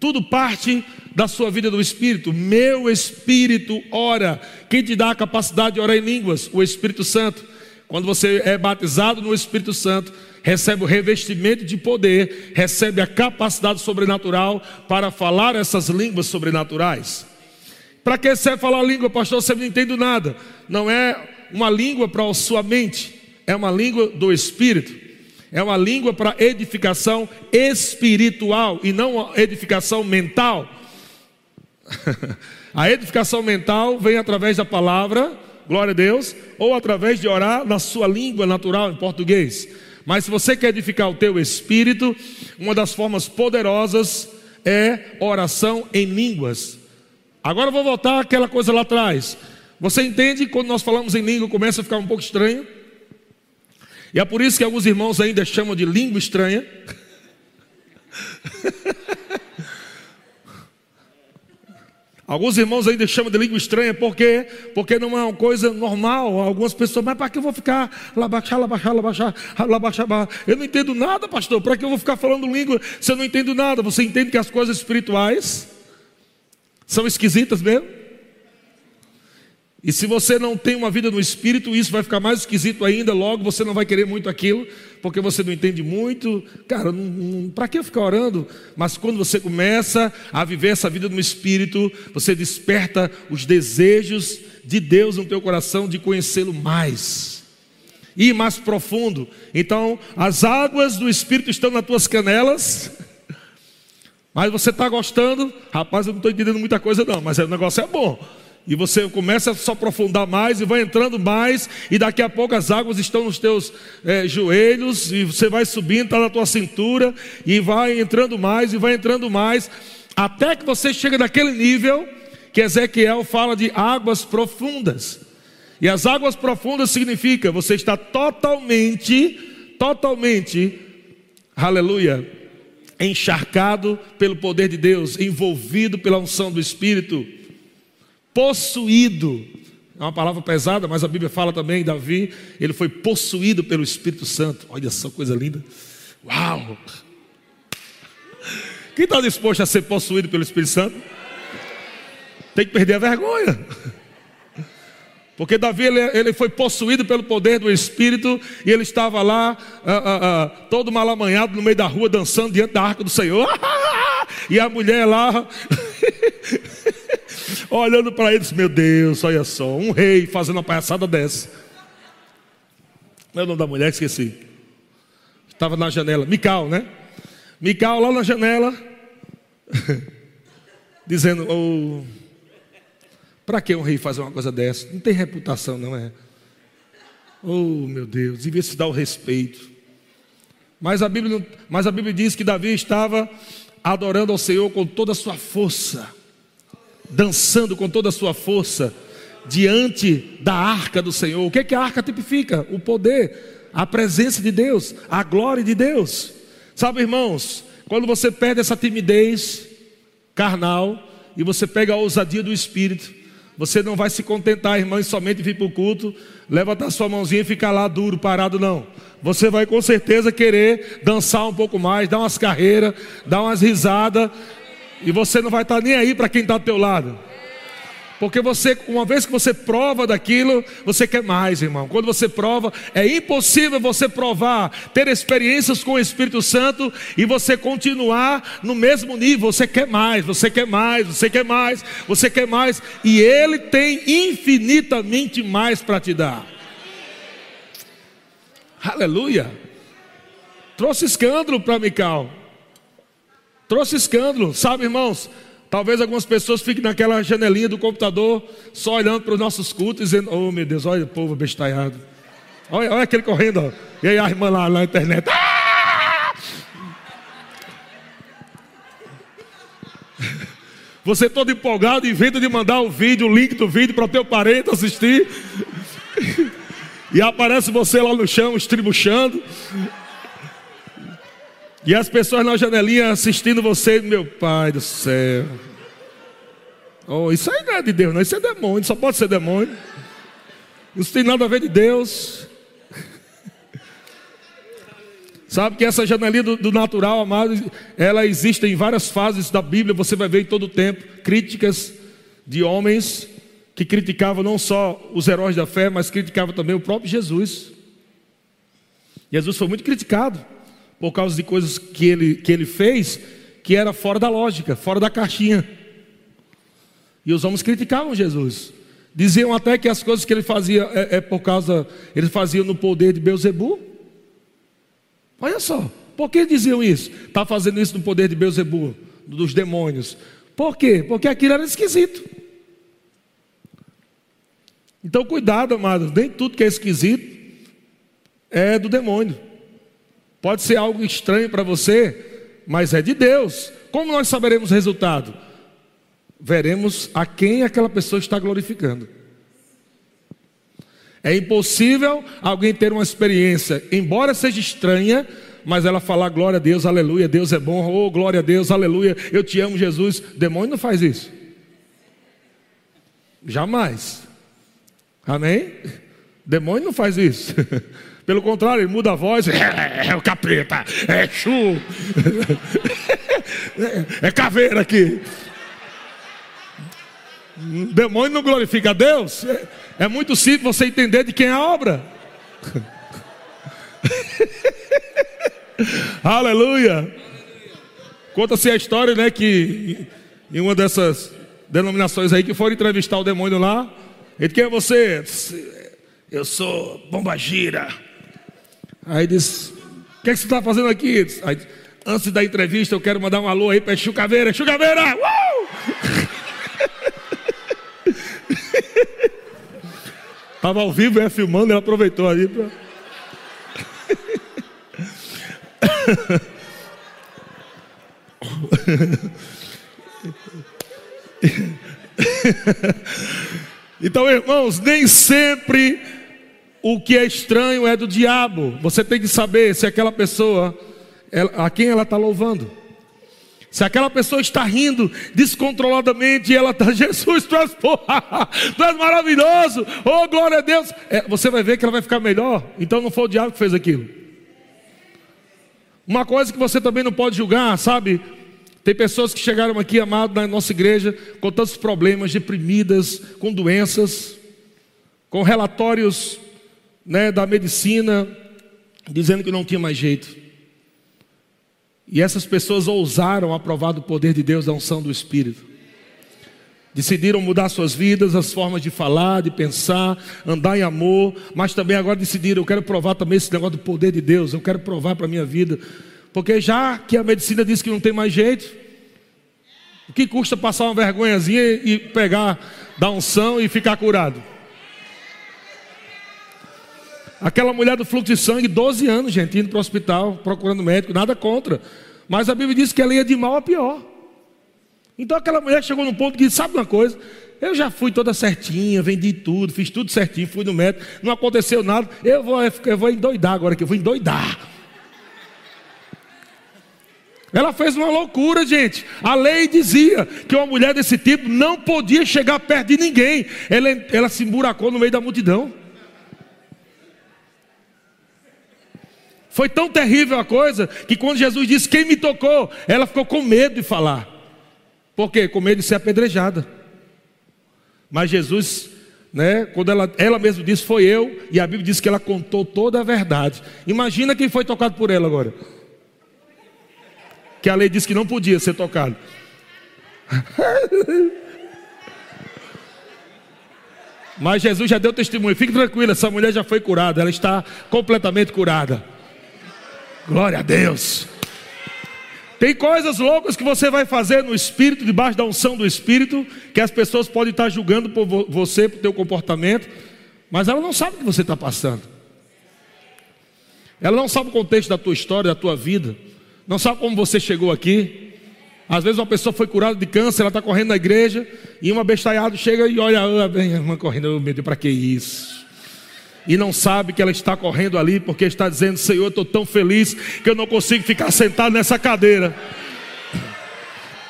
Tudo parte da sua vida do Espírito. Meu Espírito ora. Quem te dá a capacidade de orar em línguas? O Espírito Santo. Quando você é batizado no Espírito Santo, recebe o revestimento de poder, recebe a capacidade sobrenatural para falar essas línguas sobrenaturais. Para que você falar língua, pastor? Você não entende nada. Não é uma língua para a sua mente, é uma língua do Espírito. É uma língua para edificação espiritual e não edificação mental. a edificação mental vem através da palavra, glória a Deus, ou através de orar na sua língua natural, em português. Mas se você quer edificar o teu espírito, uma das formas poderosas é oração em línguas. Agora eu vou voltar àquela coisa lá atrás. Você entende quando nós falamos em língua começa a ficar um pouco estranho? E é por isso que alguns irmãos ainda chamam de língua estranha. Alguns irmãos ainda chamam de língua estranha, porque porque não é uma coisa normal. Algumas pessoas, mas para que eu vou ficar labaxá, labaxá, labaxá, labaxá, Eu não entendo nada, pastor. Para que eu vou ficar falando língua se eu não entendo nada? Você entende que as coisas espirituais são esquisitas mesmo? E se você não tem uma vida no espírito, isso vai ficar mais esquisito ainda. Logo você não vai querer muito aquilo, porque você não entende muito. Cara, para que eu ficar orando? Mas quando você começa a viver essa vida no espírito, você desperta os desejos de Deus no teu coração de conhecê-lo mais. E mais profundo. Então, as águas do espírito estão nas tuas canelas. Mas você está gostando? Rapaz, eu não estou entendendo muita coisa, não, mas o negócio é bom. E você começa a se aprofundar mais e vai entrando mais, e daqui a pouco as águas estão nos teus é, joelhos, e você vai subindo, está na tua cintura, e vai entrando mais, e vai entrando mais, até que você chega naquele nível que Ezequiel fala de águas profundas. E as águas profundas significa você está totalmente, totalmente, aleluia, encharcado pelo poder de Deus, envolvido pela unção do Espírito possuído. É uma palavra pesada, mas a Bíblia fala também, Davi, ele foi possuído pelo Espírito Santo. Olha só coisa linda. Uau! Quem está disposto a ser possuído pelo Espírito Santo? Tem que perder a vergonha. Porque Davi ele, ele, foi possuído pelo poder do Espírito e ele estava lá, ah, ah, ah, todo malamanhado no meio da rua, dançando diante da arca do Senhor. E a mulher lá olhando para eles, meu Deus, olha só, um rei fazendo uma palhaçada dessa. Não é o nome da mulher, esqueci. Estava na janela, Mical, né? Mical lá na janela, dizendo: oh, para que um rei fazer uma coisa dessa? Não tem reputação, não é? Oh, meu Deus, devia se dar o respeito. Mas a Bíblia, mas a Bíblia diz que Davi estava adorando ao Senhor com toda a sua força dançando com toda a sua força diante da arca do Senhor. O que, é que a arca tipifica? O poder, a presença de Deus, a glória de Deus. Sabe, irmãos, quando você perde essa timidez carnal e você pega a ousadia do Espírito, você não vai se contentar, irmão, em somente vir para o culto, levantar sua mãozinha e ficar lá duro, parado, não. Você vai com certeza querer dançar um pouco mais, dar umas carreiras, dar umas risadas, e você não vai estar nem aí para quem está do teu lado. Porque você, uma vez que você prova daquilo, você quer mais, irmão. Quando você prova, é impossível você provar, ter experiências com o Espírito Santo e você continuar no mesmo nível. Você quer mais, você quer mais, você quer mais, você quer mais, e Ele tem infinitamente mais para te dar. Aleluia. Trouxe escândalo para Mical. Trouxe escândalo, sabe, irmãos? Talvez algumas pessoas fiquem naquela janelinha do computador, só olhando para os nossos cultos, dizendo: Oh meu Deus, olha o povo bestalhado. Olha, olha aquele correndo, ó. e aí a irmã lá na internet. Ah! Você todo empolgado, inventa de mandar o vídeo, o link do vídeo para o teu parente assistir. E aparece você lá no chão, estribuchando. E as pessoas na janelinha assistindo você, meu pai do céu. Oh, isso aí não é de Deus, não. Isso é demônio, só pode ser demônio. Isso tem nada a ver de Deus. Sabe que essa janelinha do, do, natural, amado, ela existe em várias fases da Bíblia, você vai ver em todo o tempo críticas de homens que criticavam não só os heróis da fé, mas criticavam também o próprio Jesus. Jesus foi muito criticado por causa de coisas que ele, que ele fez que era fora da lógica, fora da caixinha. E os homens criticavam Jesus. Diziam até que as coisas que ele fazia é, é por causa, ele fazia no poder de Beuzebu. Olha só, por que diziam isso? Está fazendo isso no poder de Beuzebu, dos demônios. Por quê? Porque aquilo era esquisito. Então, cuidado, amados, nem tudo que é esquisito é do demônio. Pode ser algo estranho para você, mas é de Deus. Como nós saberemos o resultado? Veremos a quem aquela pessoa está glorificando. É impossível alguém ter uma experiência, embora seja estranha, mas ela falar glória a Deus, aleluia, Deus é bom, oh glória a Deus, aleluia, eu te amo, Jesus. Demônio não faz isso. Jamais. Amém? Demônio não faz isso. Pelo contrário, ele muda a voz. É, é o capeta, é chu, é, é caveira aqui. Demônio não glorifica a Deus. É, é muito simples você entender de quem é a obra. Aleluia. Conta-se a história, né, que em uma dessas denominações aí que foram entrevistar o demônio lá, ele quem é você? Eu sou bombagira. Aí diz: O que, é que você está fazendo aqui? Aí, antes da entrevista, eu quero mandar um alô aí para Chucaveira. Chucaveira! Uh! Estava ao vivo, é filmando, ele aproveitou ali então, irmãos, nem sempre o que é estranho é do diabo. Você tem que saber se aquela pessoa, a quem ela está louvando. Se aquela pessoa está rindo descontroladamente e ela está, Jesus, tu és, porra, tu és maravilhoso, oh glória a Deus, é, você vai ver que ela vai ficar melhor. Então não foi o diabo que fez aquilo. Uma coisa que você também não pode julgar, sabe? Tem pessoas que chegaram aqui, amado, na nossa igreja, com tantos problemas, deprimidas, com doenças, com relatórios né, da medicina, dizendo que não tinha mais jeito. E essas pessoas ousaram aprovar do poder de Deus, da unção do Espírito. Decidiram mudar suas vidas, as formas de falar, de pensar, andar em amor, mas também agora decidiram: eu quero provar também esse negócio do poder de Deus, eu quero provar para a minha vida. Porque já que a medicina diz que não tem mais jeito, o que custa passar uma vergonhazinha e pegar da unção e ficar curado? Aquela mulher do fluxo de sangue, 12 anos, gente, indo para o hospital, procurando médico, nada contra. Mas a Bíblia diz que ela ia de mal a pior. Então aquela mulher chegou num ponto que disse: sabe uma coisa? Eu já fui toda certinha, vendi tudo, fiz tudo certinho, fui no médico, não aconteceu nada. Eu vou, eu vou endoidar agora que eu vou endoidar. Ela fez uma loucura, gente. A lei dizia que uma mulher desse tipo não podia chegar perto de ninguém. Ela, ela se emburacou no meio da multidão. Foi tão terrível a coisa que quando Jesus disse quem me tocou, ela ficou com medo de falar. Por quê? Com medo de ser apedrejada. Mas Jesus, né, quando ela, ela mesma disse, foi eu, e a Bíblia diz que ela contou toda a verdade. Imagina quem foi tocado por ela agora. Que a lei disse que não podia ser tocado. Mas Jesus já deu testemunho. Fique tranquilo, essa mulher já foi curada. Ela está completamente curada. Glória a Deus. Tem coisas loucas que você vai fazer no Espírito, debaixo da unção do Espírito, que as pessoas podem estar julgando por você, por teu comportamento, mas ela não sabe o que você está passando. Ela não sabe o contexto da tua história, da tua vida, não sabe como você chegou aqui. Às vezes uma pessoa foi curada de câncer, ela está correndo na igreja, e uma bestalhada chega e olha, ah, bem, irmã correndo, meu Deus, para que isso? E não sabe que ela está correndo ali porque está dizendo: Senhor, eu estou tão feliz que eu não consigo ficar sentado nessa cadeira.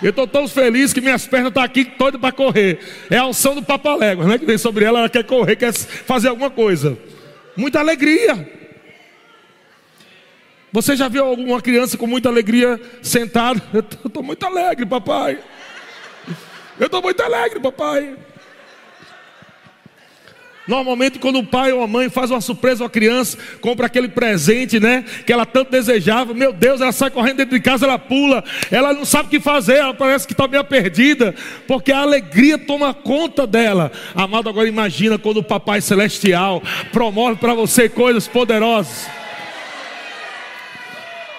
Eu estou tão feliz que minhas pernas estão aqui todas para correr. É a unção do papalégua, né? Que vem sobre ela, ela quer correr, quer fazer alguma coisa. Muita alegria. Você já viu alguma criança com muita alegria sentada? Eu estou muito alegre, papai. Eu estou muito alegre, papai. Normalmente, quando o pai ou a mãe faz uma surpresa à criança, compra aquele presente, né? Que ela tanto desejava. Meu Deus, ela sai correndo dentro de casa, ela pula, ela não sabe o que fazer, ela parece que está meio perdida, porque a alegria toma conta dela. Amado, agora imagina quando o Papai Celestial promove para você coisas poderosas.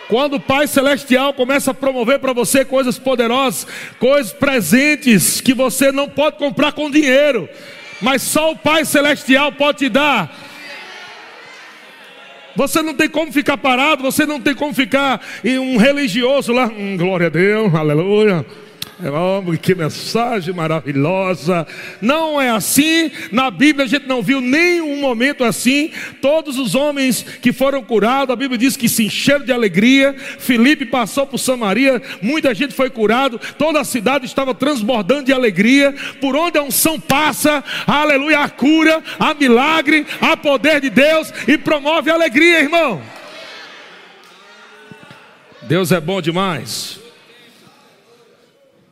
Quando o Pai Celestial começa a promover para você coisas poderosas, coisas presentes que você não pode comprar com dinheiro mas só o Pai Celestial pode te dar. Você não tem como ficar parado, você não tem como ficar um religioso lá, hum, glória a Deus, aleluia. Oh, que mensagem maravilhosa. Não é assim. Na Bíblia a gente não viu nenhum momento assim. Todos os homens que foram curados, a Bíblia diz que se encheram de alegria. Felipe passou por Samaria, muita gente foi curado. Toda a cidade estava transbordando de alegria. Por onde a unção passa, aleluia, a cura, a milagre, a poder de Deus e promove a alegria, irmão. Deus é bom demais.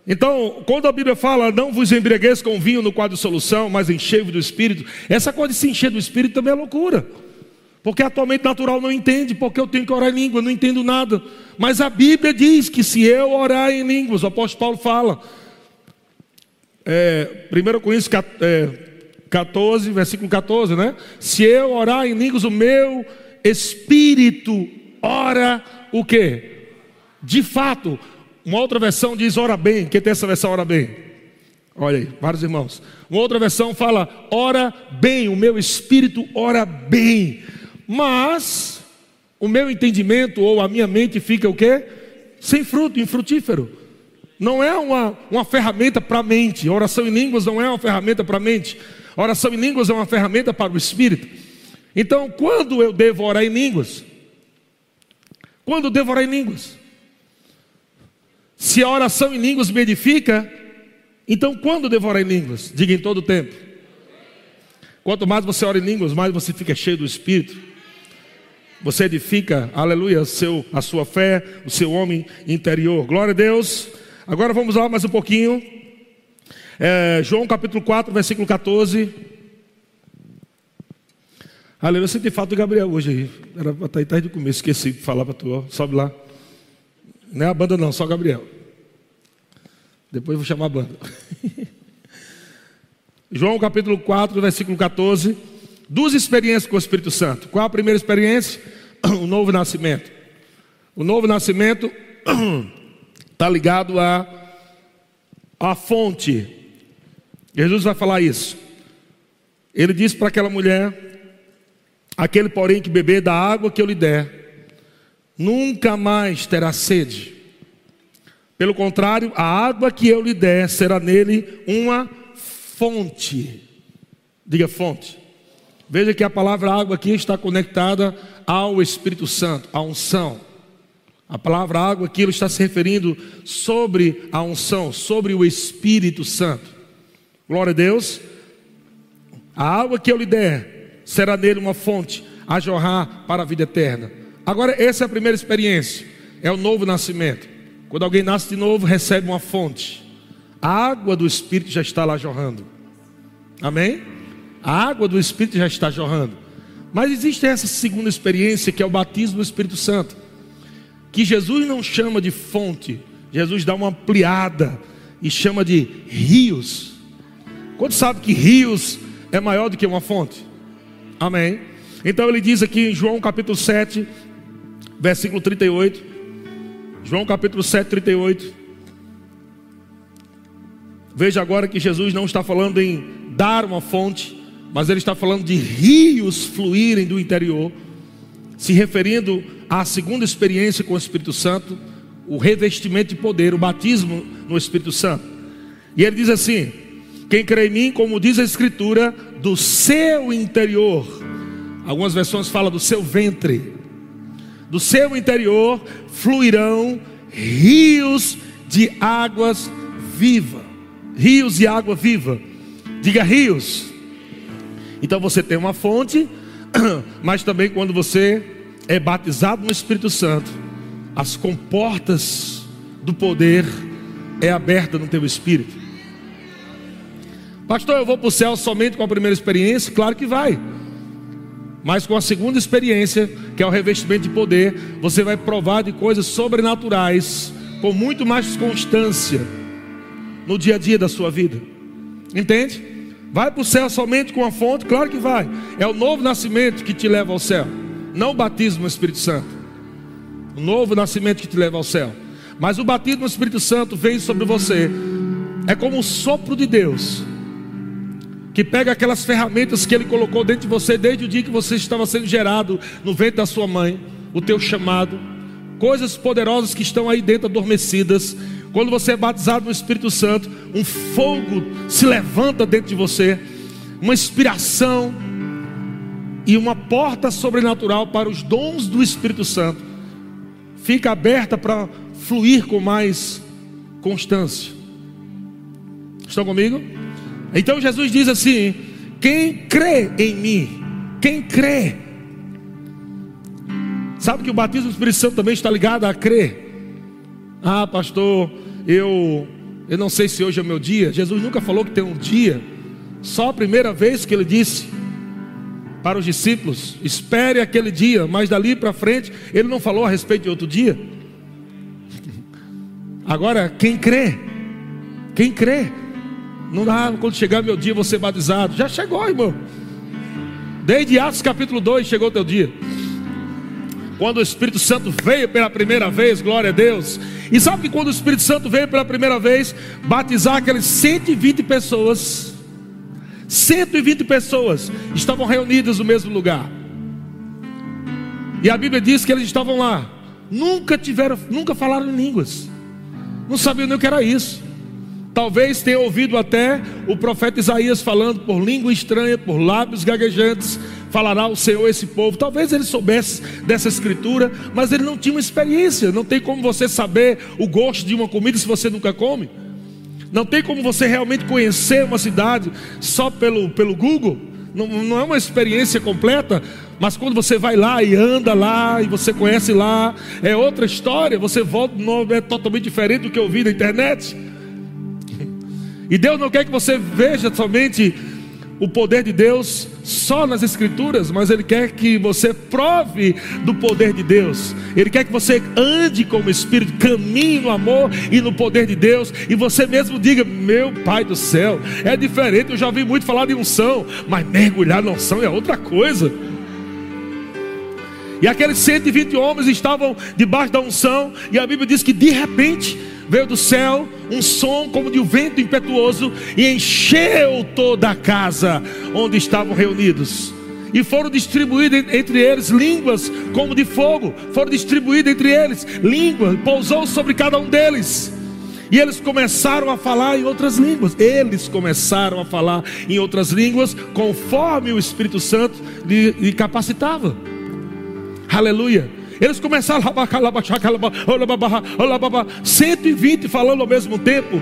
Então, quando a Bíblia fala, não vos embriagueis com vinho no quadro de solução, mas enchei-vos do Espírito, essa coisa de se encher do Espírito também é loucura. Porque atualmente natural não entende, porque eu tenho que orar em língua, não entendo nada. Mas a Bíblia diz que se eu orar em línguas, o apóstolo Paulo fala, é, 1 Coríntios 14, versículo 14, né? Se eu orar em línguas, o meu espírito ora o quê? De fato, uma outra versão diz ora bem. Quem tem essa versão ora bem? Olha aí, vários irmãos. Uma outra versão fala ora bem, o meu espírito ora bem. Mas o meu entendimento ou a minha mente fica o quê? Sem fruto, infrutífero. Não é uma, uma ferramenta para a mente. Oração em línguas não é uma ferramenta para a mente. Oração em línguas é uma ferramenta para o espírito. Então, quando eu devo orar em línguas? Quando eu devo orar em línguas? Se a oração em línguas me edifica, então quando devorar em línguas? Diga em todo o tempo. Quanto mais você ora em línguas, mais você fica cheio do Espírito. Você edifica, aleluia, seu, a sua fé, o seu homem interior. Glória a Deus. Agora vamos lá mais um pouquinho. É, João capítulo 4, versículo 14. Aleluia, eu senti falta do Gabriel hoje aí. Era para estar aí tarde do começo, esqueci de falar para tu, sobe lá. Não é a banda não, só Gabriel. Depois vou chamar a banda. João capítulo 4, versículo 14. Duas experiências com o Espírito Santo. Qual a primeira experiência? O novo nascimento. O novo nascimento está ligado a a fonte. Jesus vai falar isso. Ele disse para aquela mulher: aquele porém que beber da água que eu lhe der, nunca mais terá sede. Pelo contrário, a água que eu lhe der será nele uma fonte. Diga fonte. Veja que a palavra água aqui está conectada ao Espírito Santo, à unção. A palavra água aqui está se referindo sobre a unção, sobre o Espírito Santo. Glória a Deus. A água que eu lhe der será nele uma fonte a jorrar para a vida eterna. Agora, essa é a primeira experiência, é o novo nascimento. Quando alguém nasce de novo, recebe uma fonte. A água do Espírito já está lá jorrando. Amém? A água do Espírito já está jorrando. Mas existe essa segunda experiência que é o batismo do Espírito Santo, que Jesus não chama de fonte, Jesus dá uma ampliada e chama de rios. Quando sabe que rios é maior do que uma fonte? Amém. Então ele diz aqui em João capítulo 7, versículo 38. João capítulo 7, 38. Veja agora que Jesus não está falando em dar uma fonte, mas ele está falando de rios fluírem do interior, se referindo à segunda experiência com o Espírito Santo, o revestimento de poder, o batismo no Espírito Santo. E ele diz assim: Quem crê em mim, como diz a Escritura, do seu interior, algumas versões falam do seu ventre, do seu interior fluirão rios de águas viva, rios de água viva. Diga rios. Então você tem uma fonte, mas também quando você é batizado no Espírito Santo, as comportas do poder é aberta no teu espírito. Pastor, eu vou para o céu somente com a primeira experiência? Claro que vai. Mas com a segunda experiência, que é o revestimento de poder, você vai provar de coisas sobrenaturais com muito mais constância no dia a dia da sua vida. Entende? Vai para o céu somente com a fonte? Claro que vai. É o novo nascimento que te leva ao céu, não o batismo no Espírito Santo o novo nascimento que te leva ao céu. Mas o batismo no Espírito Santo vem sobre você, é como o sopro de Deus, que pega aquelas ferramentas que Ele colocou dentro de você desde o dia que você estava sendo gerado no ventre da sua mãe, o teu chamado, coisas poderosas que estão aí dentro adormecidas. Quando você é batizado no Espírito Santo, um fogo se levanta dentro de você, uma inspiração e uma porta sobrenatural para os dons do Espírito Santo fica aberta para fluir com mais constância. Estão comigo? Então Jesus diz assim: quem crê em mim, quem crê, sabe que o batismo do Espírito Santo também está ligado a crer. Ah, pastor, eu eu não sei se hoje é meu dia. Jesus nunca falou que tem um dia. Só a primeira vez que ele disse para os discípulos: espere aquele dia, mas dali para frente, ele não falou a respeito de outro dia. Agora, quem crê, quem crê, não dá quando chegar meu dia você batizado, já chegou, irmão. Desde Atos capítulo 2 chegou o teu dia. Quando o Espírito Santo veio pela primeira vez, glória a Deus. E sabe que quando o Espírito Santo veio pela primeira vez, batizar aquelas 120 pessoas, 120 pessoas estavam reunidas no mesmo lugar. E a Bíblia diz que eles estavam lá, nunca tiveram, nunca falaram em línguas. Não sabiam nem o que era isso. Talvez tenha ouvido até o profeta Isaías falando por língua estranha, por lábios gaguejantes, falará o Senhor esse povo. Talvez ele soubesse dessa escritura, mas ele não tinha uma experiência. Não tem como você saber o gosto de uma comida se você nunca come. Não tem como você realmente conhecer uma cidade só pelo, pelo Google. Não, não é uma experiência completa, mas quando você vai lá e anda lá e você conhece lá, é outra história. Você volta, é totalmente diferente do que eu vi na internet. E Deus não quer que você veja somente o poder de Deus só nas Escrituras, mas Ele quer que você prove do poder de Deus. Ele quer que você ande como Espírito, caminhe no amor e no poder de Deus, e você mesmo diga: Meu Pai do céu, é diferente. Eu já ouvi muito falar de unção, mas mergulhar na unção é outra coisa. E aqueles 120 homens estavam debaixo da unção, e a Bíblia diz que de repente veio do céu um som como de um vento impetuoso e encheu toda a casa onde estavam reunidos. E foram distribuídas entre eles línguas como de fogo, foram distribuídas entre eles línguas, pousou sobre cada um deles. E eles começaram a falar em outras línguas. Eles começaram a falar em outras línguas conforme o Espírito Santo lhe, capacitava. Aleluia. Eles começaram 120 falando ao mesmo tempo.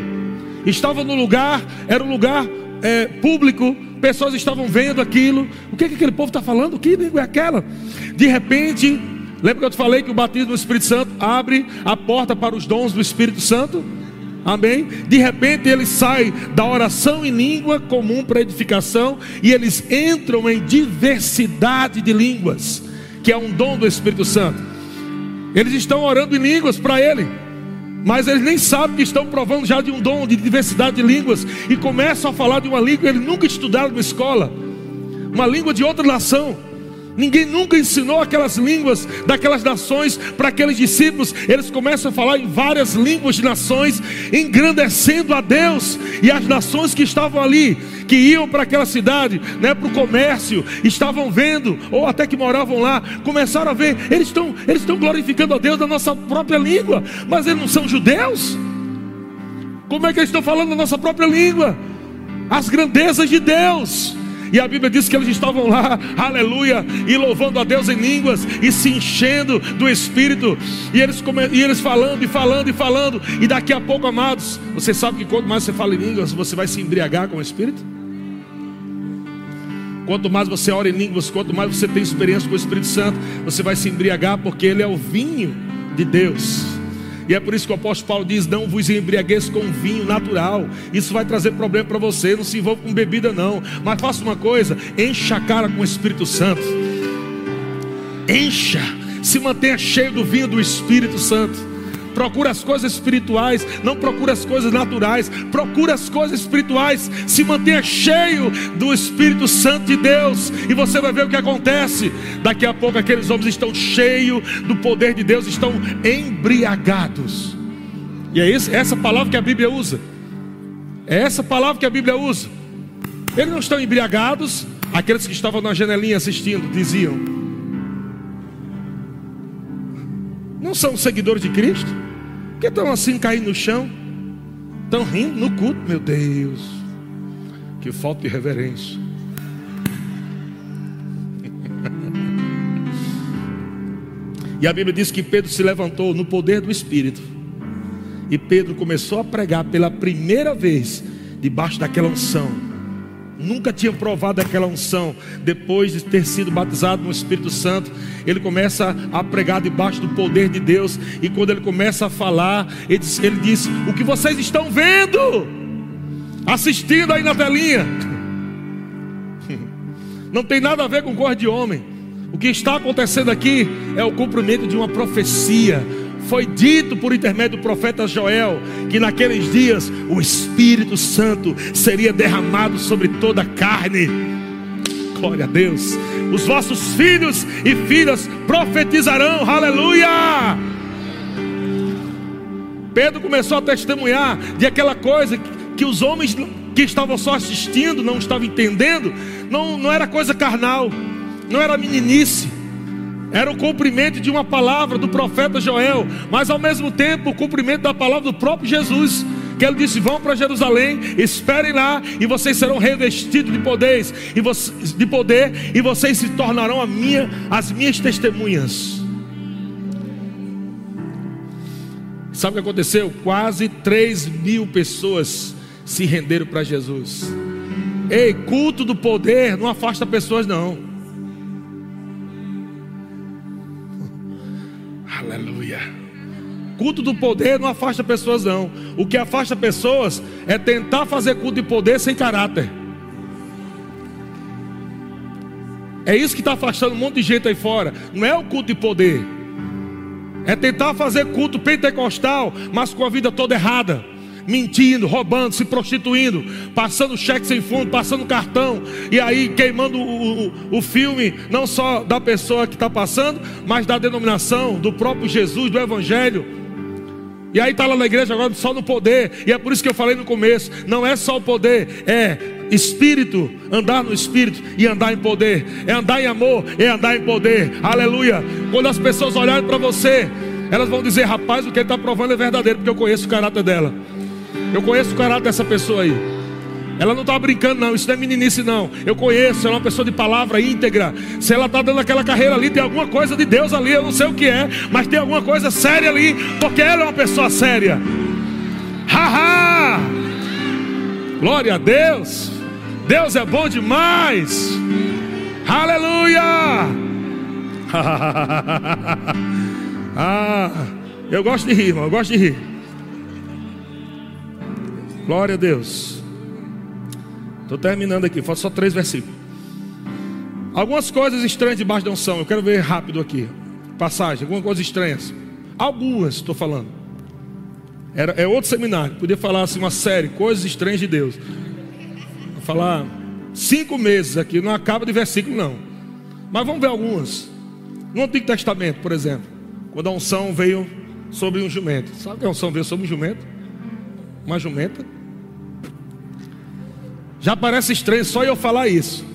Estavam no lugar, era um lugar é, público, pessoas estavam vendo aquilo. O que, é que aquele povo está falando? Que língua é aquela? De repente, lembra que eu te falei que o batismo do Espírito Santo abre a porta para os dons do Espírito Santo? Amém? De repente eles saem da oração em língua comum para edificação e eles entram em diversidade de línguas, que é um dom do Espírito Santo. Eles estão orando em línguas para ele, mas eles nem sabem que estão provando já de um dom de diversidade de línguas e começam a falar de uma língua que eles nunca estudaram na escola, uma língua de outra nação. Ninguém nunca ensinou aquelas línguas daquelas nações para aqueles discípulos. Eles começam a falar em várias línguas de nações, engrandecendo a Deus. E as nações que estavam ali, que iam para aquela cidade, né, para o comércio, estavam vendo, ou até que moravam lá, começaram a ver, eles estão, eles estão glorificando a Deus na nossa própria língua, mas eles não são judeus? Como é que eles estão falando na nossa própria língua? As grandezas de Deus. E a Bíblia diz que eles estavam lá, aleluia, e louvando a Deus em línguas e se enchendo do Espírito. E eles, e eles falando e falando e falando. E daqui a pouco, amados, você sabe que quanto mais você fala em línguas, você vai se embriagar com o Espírito? Quanto mais você ora em línguas, quanto mais você tem experiência com o Espírito Santo, você vai se embriagar, porque Ele é o vinho de Deus. E é por isso que o apóstolo Paulo diz: Não vos embriagueis com vinho natural. Isso vai trazer problema para você. Não se envolva com bebida, não. Mas faça uma coisa: encha a cara com o Espírito Santo. Encha. Se mantenha cheio do vinho do Espírito Santo procura as coisas espirituais, não procura as coisas naturais, procura as coisas espirituais, se mantenha cheio do Espírito Santo de Deus, e você vai ver o que acontece. Daqui a pouco aqueles homens estão cheios do poder de Deus, estão embriagados. E é isso, essa palavra que a Bíblia usa. É essa palavra que a Bíblia usa. Eles não estão embriagados, aqueles que estavam na janelinha assistindo diziam: Não são seguidores de Cristo? Por que estão assim caindo no chão? Estão rindo no culto, meu Deus. Que falta de reverência. E a Bíblia diz que Pedro se levantou no poder do Espírito. E Pedro começou a pregar pela primeira vez debaixo daquela unção nunca tinha provado aquela unção. Depois de ter sido batizado no Espírito Santo, ele começa a pregar debaixo do poder de Deus. E quando ele começa a falar, ele diz, ele diz: O que vocês estão vendo? Assistindo aí na telinha. Não tem nada a ver com cor de homem. O que está acontecendo aqui é o cumprimento de uma profecia foi dito por intermédio do profeta Joel que naqueles dias o Espírito Santo seria derramado sobre toda a carne. Glória a Deus. Os vossos filhos e filhas profetizarão. Aleluia! Pedro começou a testemunhar de aquela coisa que os homens que estavam só assistindo não estavam entendendo, não, não era coisa carnal, não era meninice, era o cumprimento de uma palavra do profeta Joel, mas ao mesmo tempo o cumprimento da palavra do próprio Jesus. Que ele disse: Vão para Jerusalém, esperem lá, e vocês serão revestidos de poderes, e vocês, de poder, e vocês se tornarão minha, as minhas testemunhas. Sabe o que aconteceu? Quase 3 mil pessoas se renderam para Jesus. Ei, culto do poder não afasta pessoas, não. Aleluia. Culto do poder não afasta pessoas, não. O que afasta pessoas é tentar fazer culto de poder sem caráter. É isso que está afastando um monte de gente aí fora. Não é o culto de poder. É tentar fazer culto pentecostal, mas com a vida toda errada mentindo, roubando, se prostituindo, passando cheque sem fundo, passando cartão, e aí queimando o, o, o filme, não só da pessoa que está passando, mas da denominação, do próprio Jesus, do Evangelho. E aí está lá na igreja agora só no poder, e é por isso que eu falei no começo: não é só o poder, é espírito, andar no espírito e andar em poder, é andar em amor, é andar em poder, aleluia. Quando as pessoas olharem para você, elas vão dizer: rapaz, o que ele está provando é verdadeiro, porque eu conheço o caráter dela. Eu conheço o caráter dessa pessoa aí. Ela não está brincando, não. Isso não é meninice, não. Eu conheço, ela é uma pessoa de palavra íntegra. Se ela está dando aquela carreira ali, tem alguma coisa de Deus ali. Eu não sei o que é, mas tem alguma coisa séria ali, porque ela é uma pessoa séria. Haha! Glória a Deus. Deus é bom demais. Aleluia! ah, eu gosto de rir, irmão. Eu gosto de rir. Glória a Deus. Estou terminando aqui, falta só três versículos. Algumas coisas estranhas debaixo da unção. Eu quero ver rápido aqui. Passagem, algumas coisas estranhas. Algumas, estou falando. Era, é outro seminário. Podia falar assim, uma série, coisas estranhas de Deus. Vou falar cinco meses aqui, não acaba de versículo, não. Mas vamos ver algumas. No Antigo Testamento, por exemplo, quando a unção veio sobre um jumento. Sabe que a unção veio sobre um jumento? Uma jumenta. Já parece estranho só eu falar isso.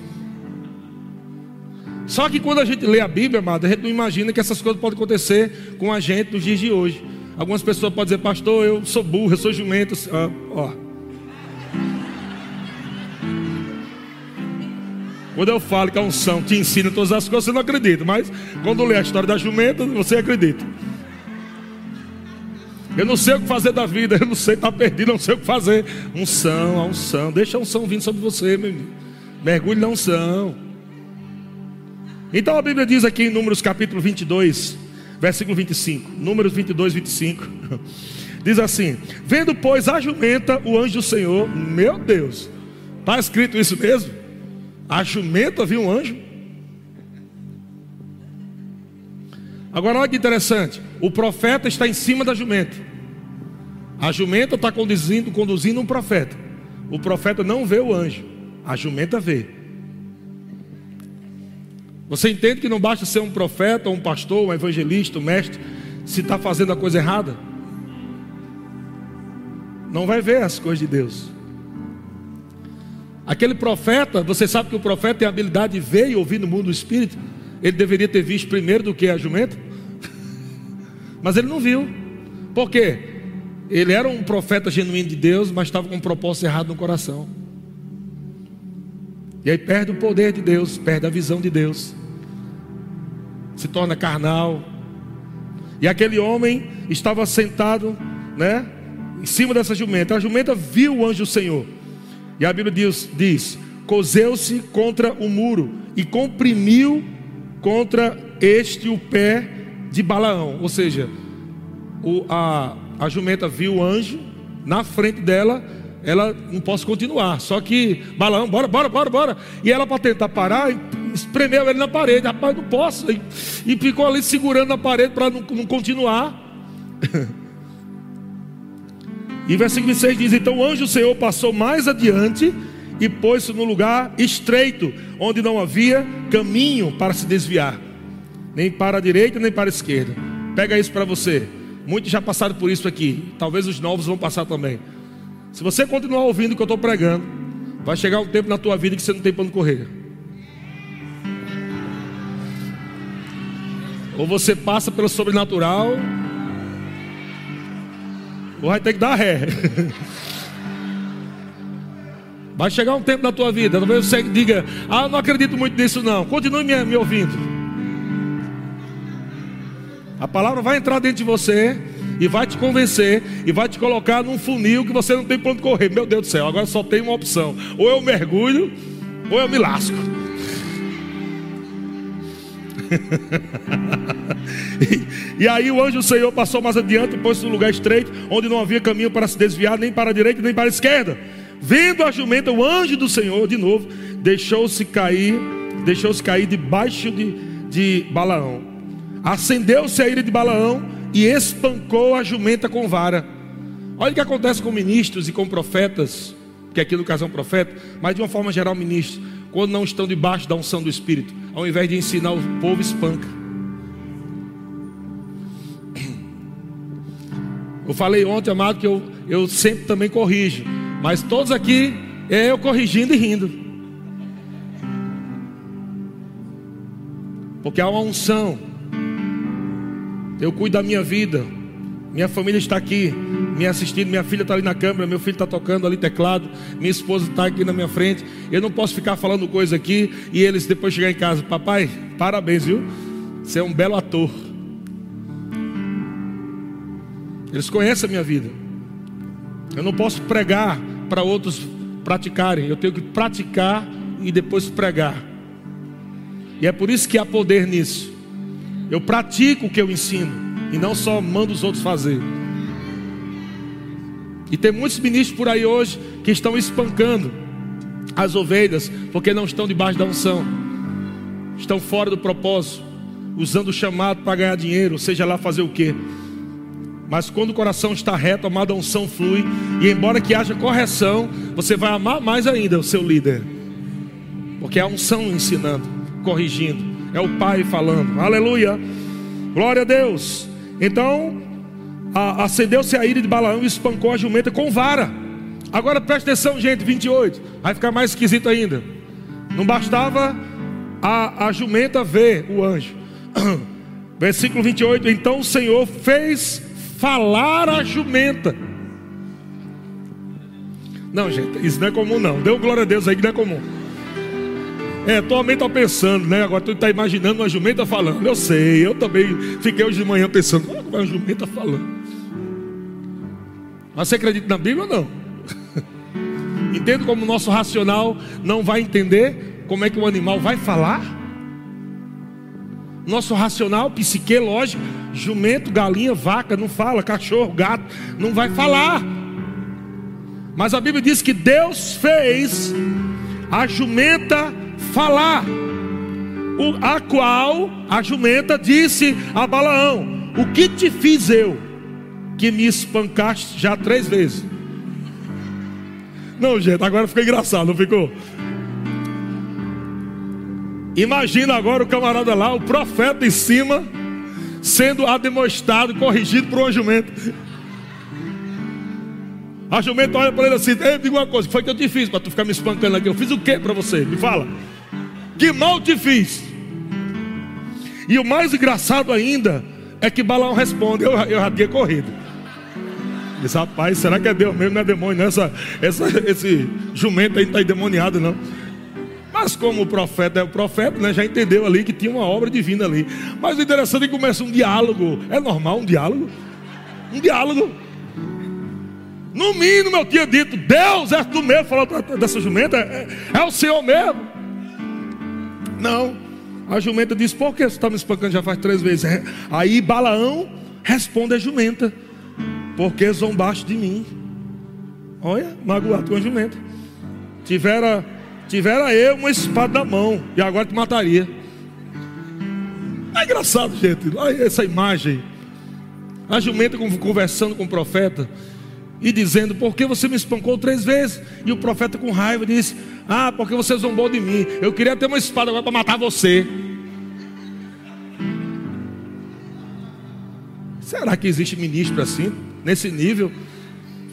Só que quando a gente lê a Bíblia, amado, a gente não imagina que essas coisas podem acontecer com a gente nos dias de hoje. Algumas pessoas podem dizer, pastor, eu sou burro, eu sou jumento. Ah, ó. Quando eu falo que a unção te ensina todas as coisas, você não acredita. Mas quando lê a história da jumenta, você acredita. Eu não sei o que fazer da vida, eu não sei, está perdido, não sei o que fazer. Unção, a unção, deixa a unção vindo sobre você, meu amigo. Mergulhe na unção. Então a Bíblia diz aqui em Números capítulo 22, versículo 25. Números 22, 25. Diz assim: Vendo, pois, a jumenta, o anjo do Senhor, meu Deus, está escrito isso mesmo? A jumenta viu um anjo? Agora olha que interessante: o profeta está em cima da jumenta, a jumenta está conduzindo, conduzindo um profeta, o profeta não vê o anjo, a jumenta vê. Você entende que não basta ser um profeta, um pastor, um evangelista, um mestre, se está fazendo a coisa errada? Não vai ver as coisas de Deus. Aquele profeta, você sabe que o profeta tem a habilidade de ver e ouvir no mundo do espírito. Ele deveria ter visto primeiro do que a jumenta. Mas ele não viu. Por quê? Ele era um profeta genuíno de Deus, mas estava com um propósito errado no coração. E aí perde o poder de Deus, perde a visão de Deus se torna carnal. E aquele homem estava sentado, né, em cima dessa jumenta. A jumenta viu o anjo do Senhor. E a Bíblia diz, diz cozeu-se contra o muro e comprimiu contra este o pé de Balaão. Ou seja, o, a, a jumenta viu o anjo na frente dela, ela não posso continuar. Só que Balaão, bora, bora, bora, bora. E ela para tentar parar, espremeu ele na parede. Rapaz, não posso. E, e ficou ali segurando na parede para não, não continuar. e versículo 26 diz: Então o anjo do Senhor passou mais adiante e pôs-se no lugar estreito, onde não havia caminho para se desviar, nem para a direita, nem para a esquerda. Pega isso para você. Muitos já passaram por isso aqui. Talvez os novos vão passar também. Se você continuar ouvindo o que eu estou pregando, vai chegar um tempo na tua vida que você não tem para onde correr. Ou você passa pelo sobrenatural, ou vai ter que dar ré. Vai chegar um tempo na tua vida, talvez você diga, ah, eu não acredito muito nisso não. Continue me, me ouvindo. A palavra vai entrar dentro de você e vai te convencer e vai te colocar num funil que você não tem onde correr. Meu Deus do céu, agora só tem uma opção: ou eu mergulho, ou eu me lasco. e, e, aí o anjo do Senhor passou mais adiante, pôs-se num lugar estreito, onde não havia caminho para se desviar, nem para a direita, nem para a esquerda. Vendo a jumenta, o anjo do Senhor, de novo, deixou-se cair, deixou-se cair debaixo de, de Balaão. Acendeu-se a ira de Balaão e espancou a jumenta com vara. Olha o que acontece com ministros e com profetas, que aqui no caso é um profeta, mas de uma forma geral, ministros, quando não estão debaixo da unção do Espírito ao invés de ensinar o povo, espanca. Eu falei ontem, amado, que eu, eu sempre também corrijo. Mas todos aqui eu corrigindo e rindo. Porque há uma unção. Eu cuido da minha vida. Minha família está aqui me assistindo. Minha filha está ali na câmera, meu filho está tocando ali teclado, minha esposa está aqui na minha frente. Eu não posso ficar falando coisa aqui e eles depois chegar em casa, papai, parabéns, viu? Você é um belo ator. Eles conhecem a minha vida. Eu não posso pregar para outros praticarem. Eu tenho que praticar e depois pregar. E é por isso que há poder nisso. Eu pratico o que eu ensino e não só mando os outros fazer. E tem muitos ministros por aí hoje que estão espancando as ovelhas porque não estão debaixo da unção, estão fora do propósito, usando o chamado para ganhar dinheiro, seja lá fazer o que. Mas quando o coração está reto, a amada unção flui, e embora que haja correção, você vai amar mais ainda o seu líder, porque é a unção ensinando, corrigindo, é o Pai falando, aleluia, glória a Deus. Então, acendeu-se a ira de Balaão e espancou a jumenta com vara. Agora preste atenção, gente, 28, vai ficar mais esquisito ainda. Não bastava a, a jumenta ver o anjo, versículo 28, então o Senhor fez falar a jumenta. Não, gente, isso não é comum, não. Deu glória a Deus aí que não é comum. É, atualmente está pensando, né? Agora tu está imaginando uma jumenta falando. Eu sei, eu também fiquei hoje de manhã pensando, é uma jumenta falando. Mas você acredita na Bíblia ou não? Entende como o nosso racional não vai entender como é que o animal vai falar? Nosso racional, psique, lógico, jumento, galinha, vaca, não fala, cachorro, gato, não vai falar. Mas a Bíblia diz que Deus fez a jumenta falar, a qual a jumenta disse a Balaão: O que te fiz eu, que me espancaste já três vezes? Não, gente, agora ficou engraçado, não ficou? Imagina agora o camarada lá, o profeta em cima, sendo ademostrado, corrigido por uma jumenta. A jumenta olha para ele assim: Ei, diga uma coisa, que foi que eu te fiz para tu ficar me espancando aqui? Eu fiz o que para você? Me fala. Que mal te fiz? E o mais engraçado ainda é que Balaão responde: Eu, eu já tinha corrido. Diz, rapaz, será que é Deus mesmo? Não é demônio, não? Essa, essa, esse jumento aí não está endemoniado, não. Mas como o profeta é o profeta, né, já entendeu ali que tinha uma obra divina ali. Mas o interessante é que começa um diálogo. É normal um diálogo? Um diálogo. No mínimo eu tinha dito, Deus é do mesmo, falou dessa jumenta, é, é, o Senhor mesmo. Não. A jumenta disse, por que você está me espancando já faz três vezes? É, aí Balaão responde a jumenta, porque zombaste de mim. Olha, magoado com a jumenta. Tivera Tivera eu uma espada na mão e agora te mataria. É engraçado, gente. Olha essa imagem. A jumenta conversando com o profeta e dizendo: Por que você me espancou três vezes? E o profeta, com raiva, disse: Ah, porque você zombou de mim. Eu queria ter uma espada agora para matar você. Será que existe ministro assim, nesse nível,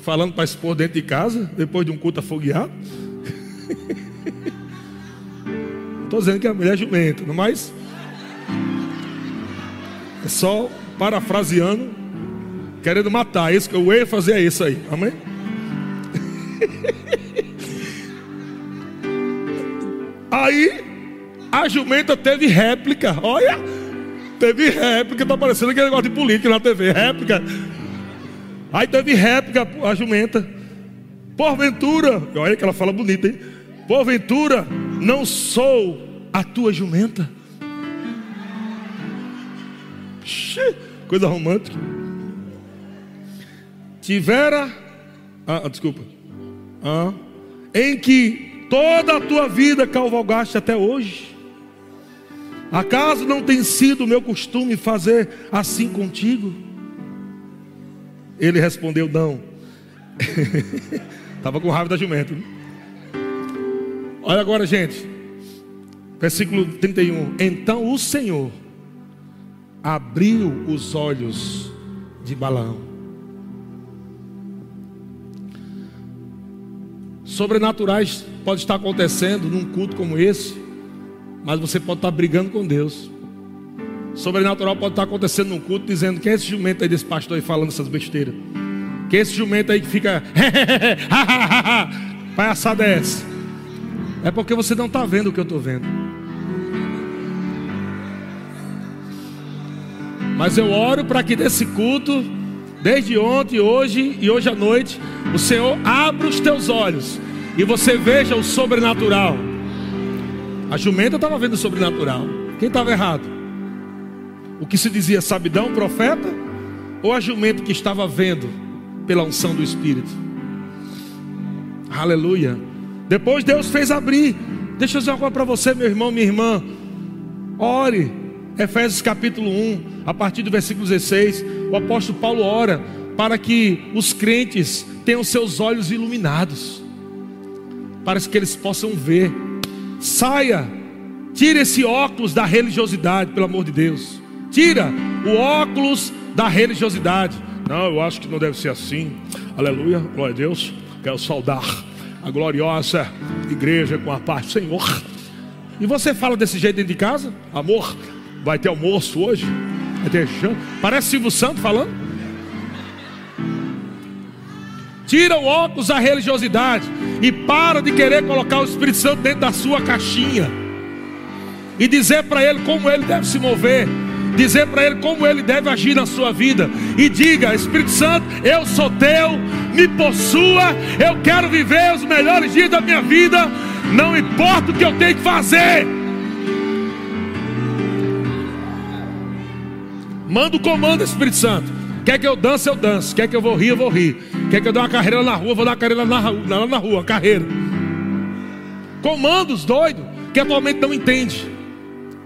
falando para expor dentro de casa, depois de um culto afogueado? Estou dizendo que a mulher é jumenta, não mais. É só parafraseando, querendo matar. Isso que eu ia fazer é isso aí. Amém? Aí a jumenta teve réplica. Olha, teve réplica. Está parecendo aquele negócio de política na TV. Réplica. Aí teve réplica a jumenta. Porventura, olha que ela fala bonita, hein? Porventura, não sou a tua jumenta. Coisa romântica. Tivera, ah, ah, desculpa, ah, em que toda a tua vida cavalgaste até hoje. Acaso não tem sido meu costume fazer assim contigo? Ele respondeu: Não. Estava com raiva da jumenta. Olha agora, gente. Versículo 31. Então o Senhor abriu os olhos de Balaão. Sobrenaturais pode estar acontecendo num culto como esse, mas você pode estar brigando com Deus. Sobrenatural pode estar acontecendo num culto dizendo que é esse jumento aí desse pastor aí falando essas besteiras. Que é esse jumento aí que fica palhaçada é essa? É porque você não está vendo o que eu estou vendo. Mas eu oro para que desse culto, desde ontem, hoje e hoje à noite, o Senhor abra os teus olhos e você veja o sobrenatural. A jumenta estava vendo o sobrenatural. Quem estava errado? O que se dizia sabidão, profeta? Ou a jumenta que estava vendo pela unção do Espírito? Aleluia. Depois Deus fez abrir. Deixa eu dizer coisa para você, meu irmão, minha irmã. Ore. Efésios capítulo 1, a partir do versículo 16, o apóstolo Paulo ora para que os crentes tenham seus olhos iluminados, para que eles possam ver. Saia, tire esse óculos da religiosidade, pelo amor de Deus. Tira o óculos da religiosidade. Não, eu acho que não deve ser assim. Aleluia, glória a Deus. Quero saudar a gloriosa igreja com a paz do Senhor. E você fala desse jeito dentro de casa? Amor, vai ter almoço hoje? Vai ter chão? Parece Silvio Santo falando. Tira o óculos da religiosidade e para de querer colocar o Espírito Santo dentro da sua caixinha e dizer para ele como ele deve se mover dizer para Ele como Ele deve agir na sua vida. E diga: Espírito Santo, eu sou teu, me possua, eu quero viver os melhores dias da minha vida, não importa o que eu tenho que fazer. Manda o comando, Espírito Santo. Quer que eu dance, eu danço. Quer que eu vou rir, eu vou rir. Quer que eu dê uma carreira na rua, eu vou dar uma carreira na na, na rua, carreira. Comandos doido, que atualmente não entende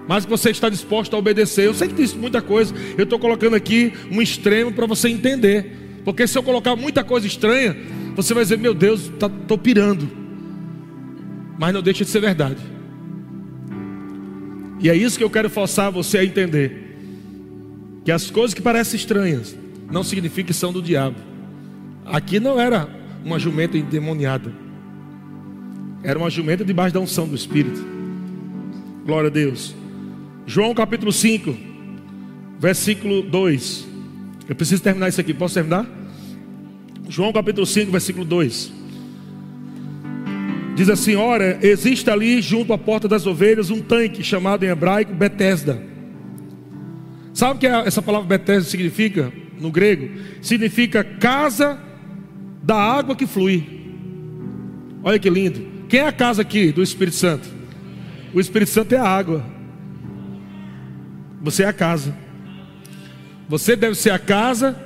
mas que você está disposto a obedecer. Eu sei que diz muita coisa, eu estou colocando aqui um extremo para você entender. Porque se eu colocar muita coisa estranha, você vai dizer: Meu Deus, estou tá, pirando. Mas não deixa de ser verdade. E é isso que eu quero forçar você a entender: que as coisas que parecem estranhas não significam que são do diabo. Aqui não era uma jumenta endemoniada, era uma jumenta debaixo da unção do Espírito. Glória a Deus. João capítulo 5, versículo 2. Eu preciso terminar isso aqui, posso terminar? João capítulo 5, versículo 2. Diz assim: Ora, existe ali junto à porta das ovelhas um tanque chamado em hebraico Betesda. Sabe o que essa palavra Betesda significa no grego? Significa casa da água que flui. Olha que lindo. Quem é a casa aqui do Espírito Santo? O Espírito Santo é a água. Você é a casa. Você deve ser a casa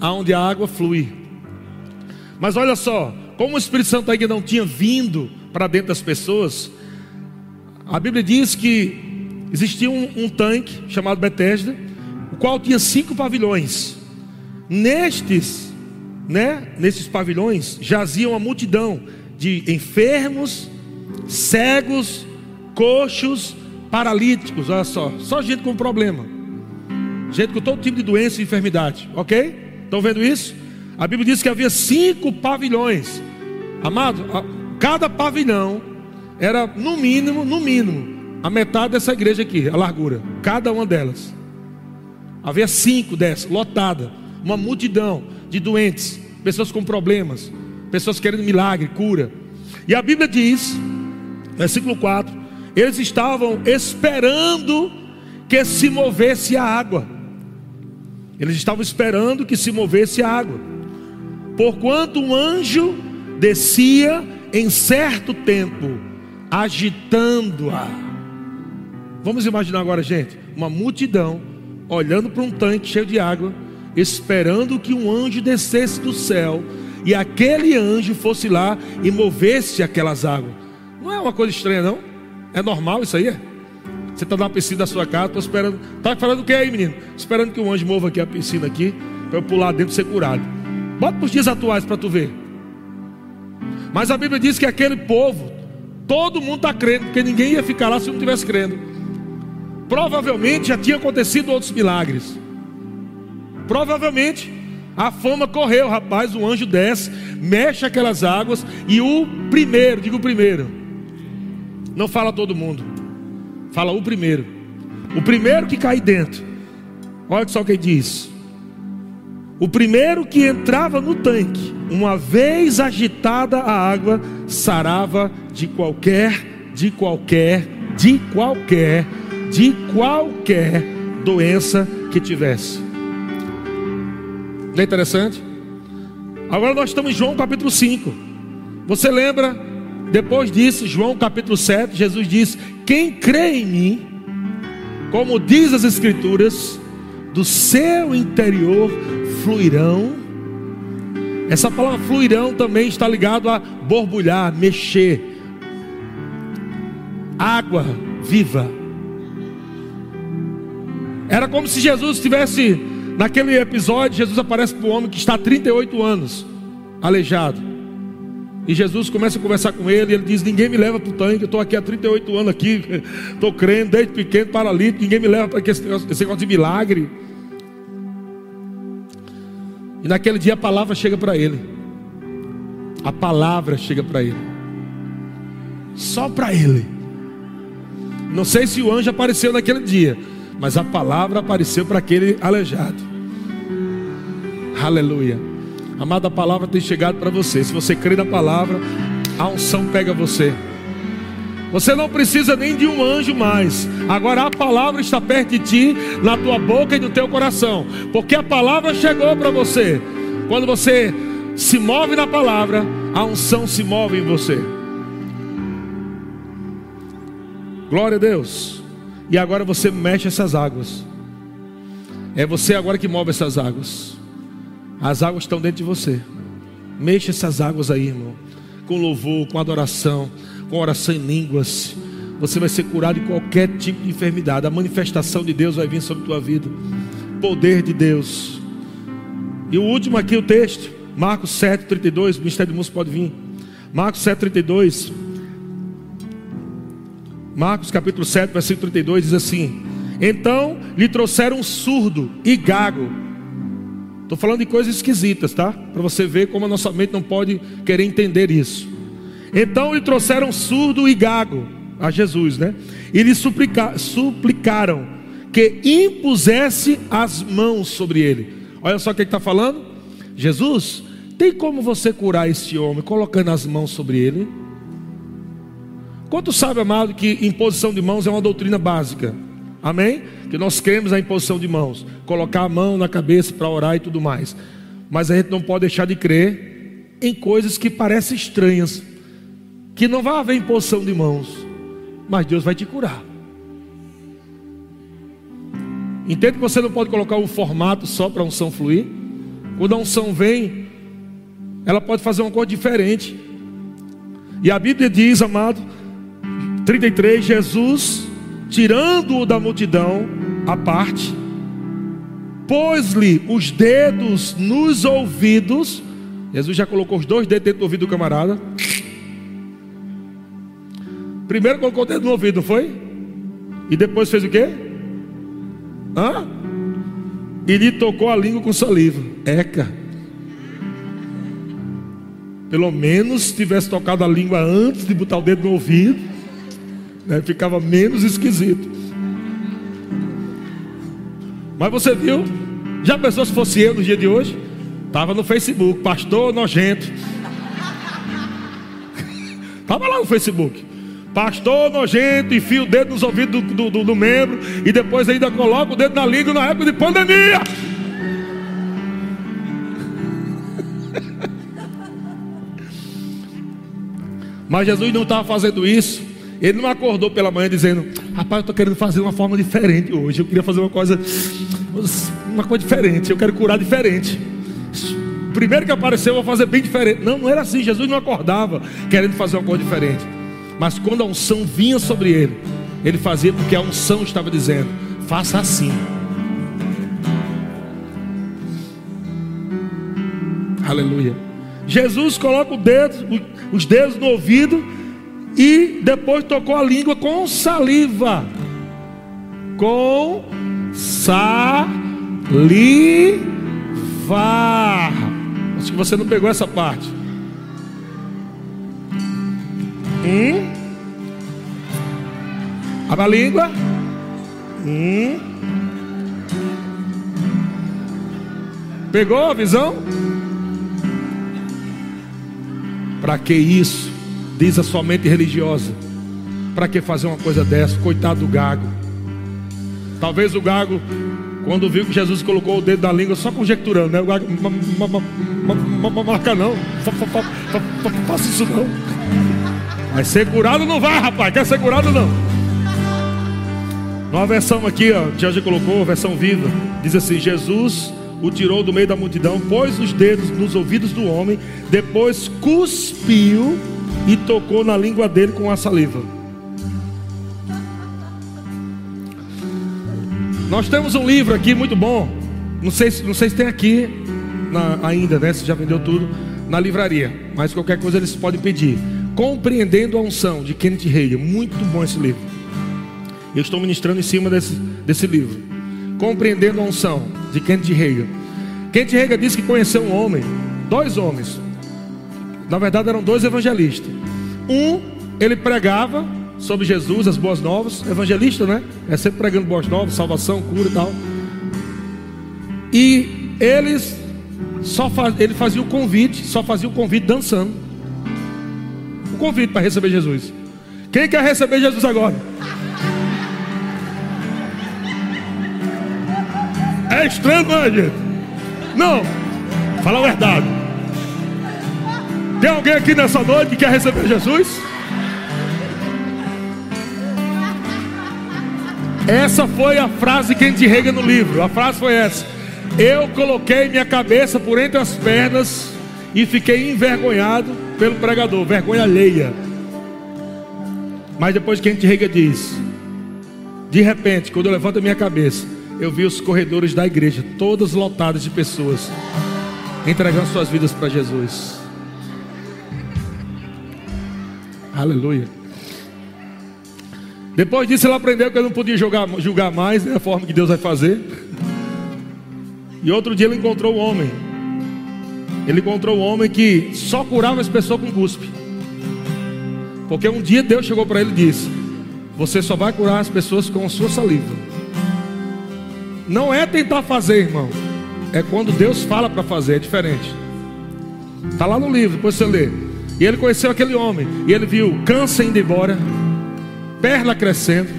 aonde a água flui. Mas olha só, como o Espírito Santo ainda não tinha vindo para dentro das pessoas, a Bíblia diz que existia um, um tanque chamado Betesda, o qual tinha cinco pavilhões. Nestes, né, nesses pavilhões jazia uma multidão de enfermos, cegos, coxos, paralíticos, olha só, só gente com problema, gente com todo tipo de doença e enfermidade, ok? Estão vendo isso? A Bíblia diz que havia cinco pavilhões, amado, cada pavilhão era no mínimo, no mínimo, a metade dessa igreja aqui, a largura, cada uma delas. Havia cinco dessas, lotada, uma multidão de doentes, pessoas com problemas, pessoas querendo milagre, cura. E a Bíblia diz, versículo 4, eles estavam esperando que se movesse a água. Eles estavam esperando que se movesse a água. Porquanto um anjo descia em certo tempo, agitando-a. Vamos imaginar agora, gente, uma multidão olhando para um tanque cheio de água, esperando que um anjo descesse do céu e aquele anjo fosse lá e movesse aquelas águas. Não é uma coisa estranha, não? É normal isso aí? Você está na piscina da sua casa, estou esperando. Está falando o que aí, menino? Esperando que o anjo mova aqui a piscina aqui, para eu pular dentro e ser curado. Bota para os dias atuais para tu ver. Mas a Bíblia diz que aquele povo, todo mundo está crendo, porque ninguém ia ficar lá se não estivesse crendo. Provavelmente já tinha acontecido outros milagres. Provavelmente a fama correu, rapaz. O anjo desce, mexe aquelas águas, e o primeiro, digo o primeiro, não fala todo mundo. Fala o primeiro. O primeiro que cai dentro. Olha só o que diz. O primeiro que entrava no tanque, uma vez agitada a água, sarava de qualquer, de qualquer, de qualquer, de qualquer doença que tivesse. Não é interessante? Agora nós estamos em João capítulo 5. Você lembra depois disso, João capítulo 7, Jesus diz: Quem crê em mim, como diz as Escrituras, do seu interior fluirão Essa palavra fluirão também está ligado a borbulhar, mexer. Água viva. Era como se Jesus estivesse naquele episódio, Jesus aparece para o homem que está há 38 anos aleijado. E Jesus começa a conversar com ele, e ele diz: Ninguém me leva para o tanque, eu estou aqui há 38 anos aqui, estou crendo, desde pequeno, paralítico, ninguém me leva para esse esse negócio de milagre. E naquele dia a palavra chega para ele. A palavra chega para ele. Só para ele. Não sei se o anjo apareceu naquele dia, mas a palavra apareceu para aquele aleijado. Aleluia. Amada, a palavra tem chegado para você. Se você crê na palavra, a unção pega você. Você não precisa nem de um anjo mais. Agora a palavra está perto de ti, na tua boca e no teu coração. Porque a palavra chegou para você. Quando você se move na palavra, a unção se move em você. Glória a Deus. E agora você mexe essas águas. É você agora que move essas águas. As águas estão dentro de você. Mexa essas águas aí, irmão. Com louvor, com adoração com oração em línguas. Você vai ser curado de qualquer tipo de enfermidade. A manifestação de Deus vai vir sobre a tua vida. Poder de Deus. E o último aqui, o texto. Marcos 7, 32. O Ministério do Músico pode vir. Marcos 7, 32. Marcos capítulo 7, versículo 32 diz assim: Então lhe trouxeram um surdo e gago. Estou falando de coisas esquisitas, tá? Para você ver como a nossa mente não pode querer entender isso. Então lhe trouxeram surdo e gago a Jesus, né? E lhe suplica, suplicaram que impusesse as mãos sobre ele. Olha só o que está falando. Jesus, tem como você curar este homem colocando as mãos sobre ele? Quanto sabe, amado, que imposição de mãos é uma doutrina básica? Amém? Que nós cremos na imposição de mãos, colocar a mão na cabeça para orar e tudo mais. Mas a gente não pode deixar de crer em coisas que parecem estranhas que não vai haver imposição de mãos, mas Deus vai te curar. Entende que você não pode colocar um formato só para a unção fluir? Quando a unção vem, ela pode fazer uma coisa diferente. E a Bíblia diz, amado, 33, Jesus, tirando-o da multidão à parte, pôs-lhe os dedos nos ouvidos. Jesus já colocou os dois dedos dentro do ouvido do camarada Primeiro colocou o dedo no ouvido, foi? E depois fez o quê? Hã? E lhe tocou a língua com saliva. Eca. Pelo menos tivesse tocado a língua antes de botar o dedo no ouvido, né, ficava menos esquisito. Mas você viu? Já pensou se fosse eu no dia de hoje? Estava no Facebook, pastor nojento. Estava lá no Facebook. Pastor nojento, enfia o dedo nos ouvidos do, do, do, do membro e depois ainda coloca o dedo na língua na época de pandemia. Mas Jesus não estava fazendo isso. Ele não acordou pela manhã dizendo: Rapaz, eu estou querendo fazer uma forma diferente hoje. Eu queria fazer uma coisa, uma coisa diferente. Eu quero curar diferente. Primeiro que apareceu, eu vou fazer bem diferente. Não, não era assim. Jesus não acordava querendo fazer uma coisa diferente. Mas quando a unção vinha sobre ele, ele fazia porque a unção estava dizendo: faça assim. Aleluia. Jesus coloca dedo, os dedos no ouvido e depois tocou a língua com saliva. Com saliva. Acho que você não pegou essa parte. Hum. Abra a língua. Hum. Pegou a visão? Para que isso? Diz a sua mente religiosa. Para que fazer uma coisa dessa? Coitado do gago. Talvez o gago, quando viu que Jesus colocou o dedo na língua, só conjecturando, né? O gago, marca não, faça isso não. Mas ser curado não vai, rapaz. Quer ser curado não? Numa versão aqui, ó, que já colocou, versão viva, diz assim: Jesus o tirou do meio da multidão, pôs os dedos nos ouvidos do homem, depois cuspiu e tocou na língua dele com a saliva. Nós temos um livro aqui muito bom. Não sei, não sei se tem aqui na, ainda, né? Se já vendeu tudo na livraria. Mas qualquer coisa eles podem pedir. Compreendendo a unção de Kenneth Reagan. Muito bom esse livro. Eu estou ministrando em cima desse, desse livro. Compreendendo a unção de Kenneth Reagan. Kenneth Reagan disse que conheceu um homem, dois homens. Na verdade eram dois evangelistas. Um, ele pregava sobre Jesus, as boas novas, evangelista, né? É sempre pregando boas novas, salvação, cura e tal. E eles só faz, ele fazia o convite, só fazia o convite dançando. O convite para receber Jesus. Quem quer receber Jesus agora? É estranho, não é, gente? Não, fala a verdade. Tem alguém aqui nessa noite que quer receber Jesus? Essa foi a frase que a gente rega no livro. A frase foi essa: Eu coloquei minha cabeça por entre as pernas e fiquei envergonhado pelo pregador, vergonha alheia. Mas depois que a gente rega diz: De repente, quando eu levanto a minha cabeça, eu vi os corredores da igreja, todos lotados de pessoas, entregando suas vidas para Jesus. Aleluia. Depois disso, ele aprendeu que ele não podia julgar, julgar mais, né, a forma que Deus vai fazer. E outro dia ele encontrou um homem. Ele encontrou um homem que só curava as pessoas com cuspe. Porque um dia Deus chegou para ele e disse: Você só vai curar as pessoas com a sua saliva. Não é tentar fazer, irmão. É quando Deus fala para fazer, é diferente. Está lá no livro, depois você lê. E ele conheceu aquele homem. E ele viu câncer indo embora perna crescendo,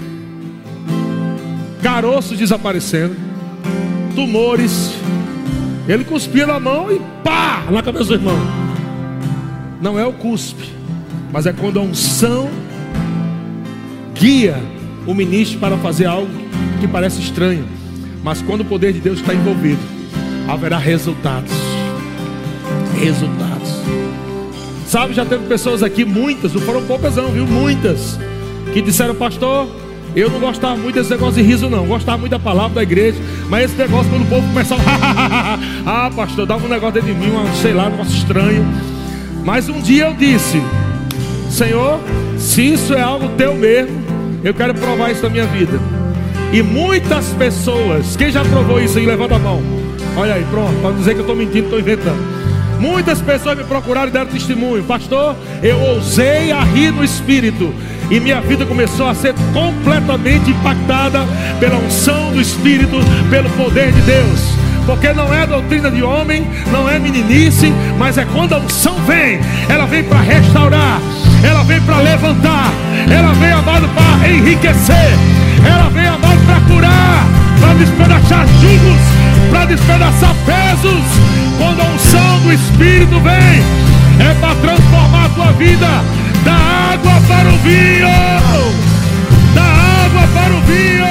caroços desaparecendo, tumores. Ele cuspia na mão e pá, na cabeça do irmão. Não é o cuspe, mas é quando a unção guia o ministro para fazer algo que parece estranho. Mas quando o poder de Deus está envolvido, haverá resultados. Resultados. Sabe, já teve pessoas aqui, muitas, não foram poucas não, viu? Muitas que disseram, pastor, eu não gostava muito desse negócio de riso, não. Gostava muito da palavra da igreja. Mas esse negócio, quando o povo começava, ah, pastor, dava um negócio dentro de mim, um, sei lá, um negócio estranho. Mas um dia eu disse, Senhor, se isso é algo teu mesmo, eu quero provar isso na minha vida. E muitas pessoas, quem já provou isso aí, levanta a mão. Olha aí, pronto, para dizer que eu estou mentindo, estou inventando. Muitas pessoas me procuraram e deram testemunho, pastor. Eu ousei a rir no espírito e minha vida começou a ser completamente impactada pela unção do Espírito, pelo poder de Deus. Porque não é doutrina de homem, não é meninice, mas é quando a unção vem, ela vem para restaurar, ela vem para levantar, ela vem, amado, para enriquecer, ela vem, amado, para curar, para despedaçar jugos, para despedaçar pesos. Quando a unção do Espírito vem, é para transformar a tua vida da água para o vinho, da água para o vinho.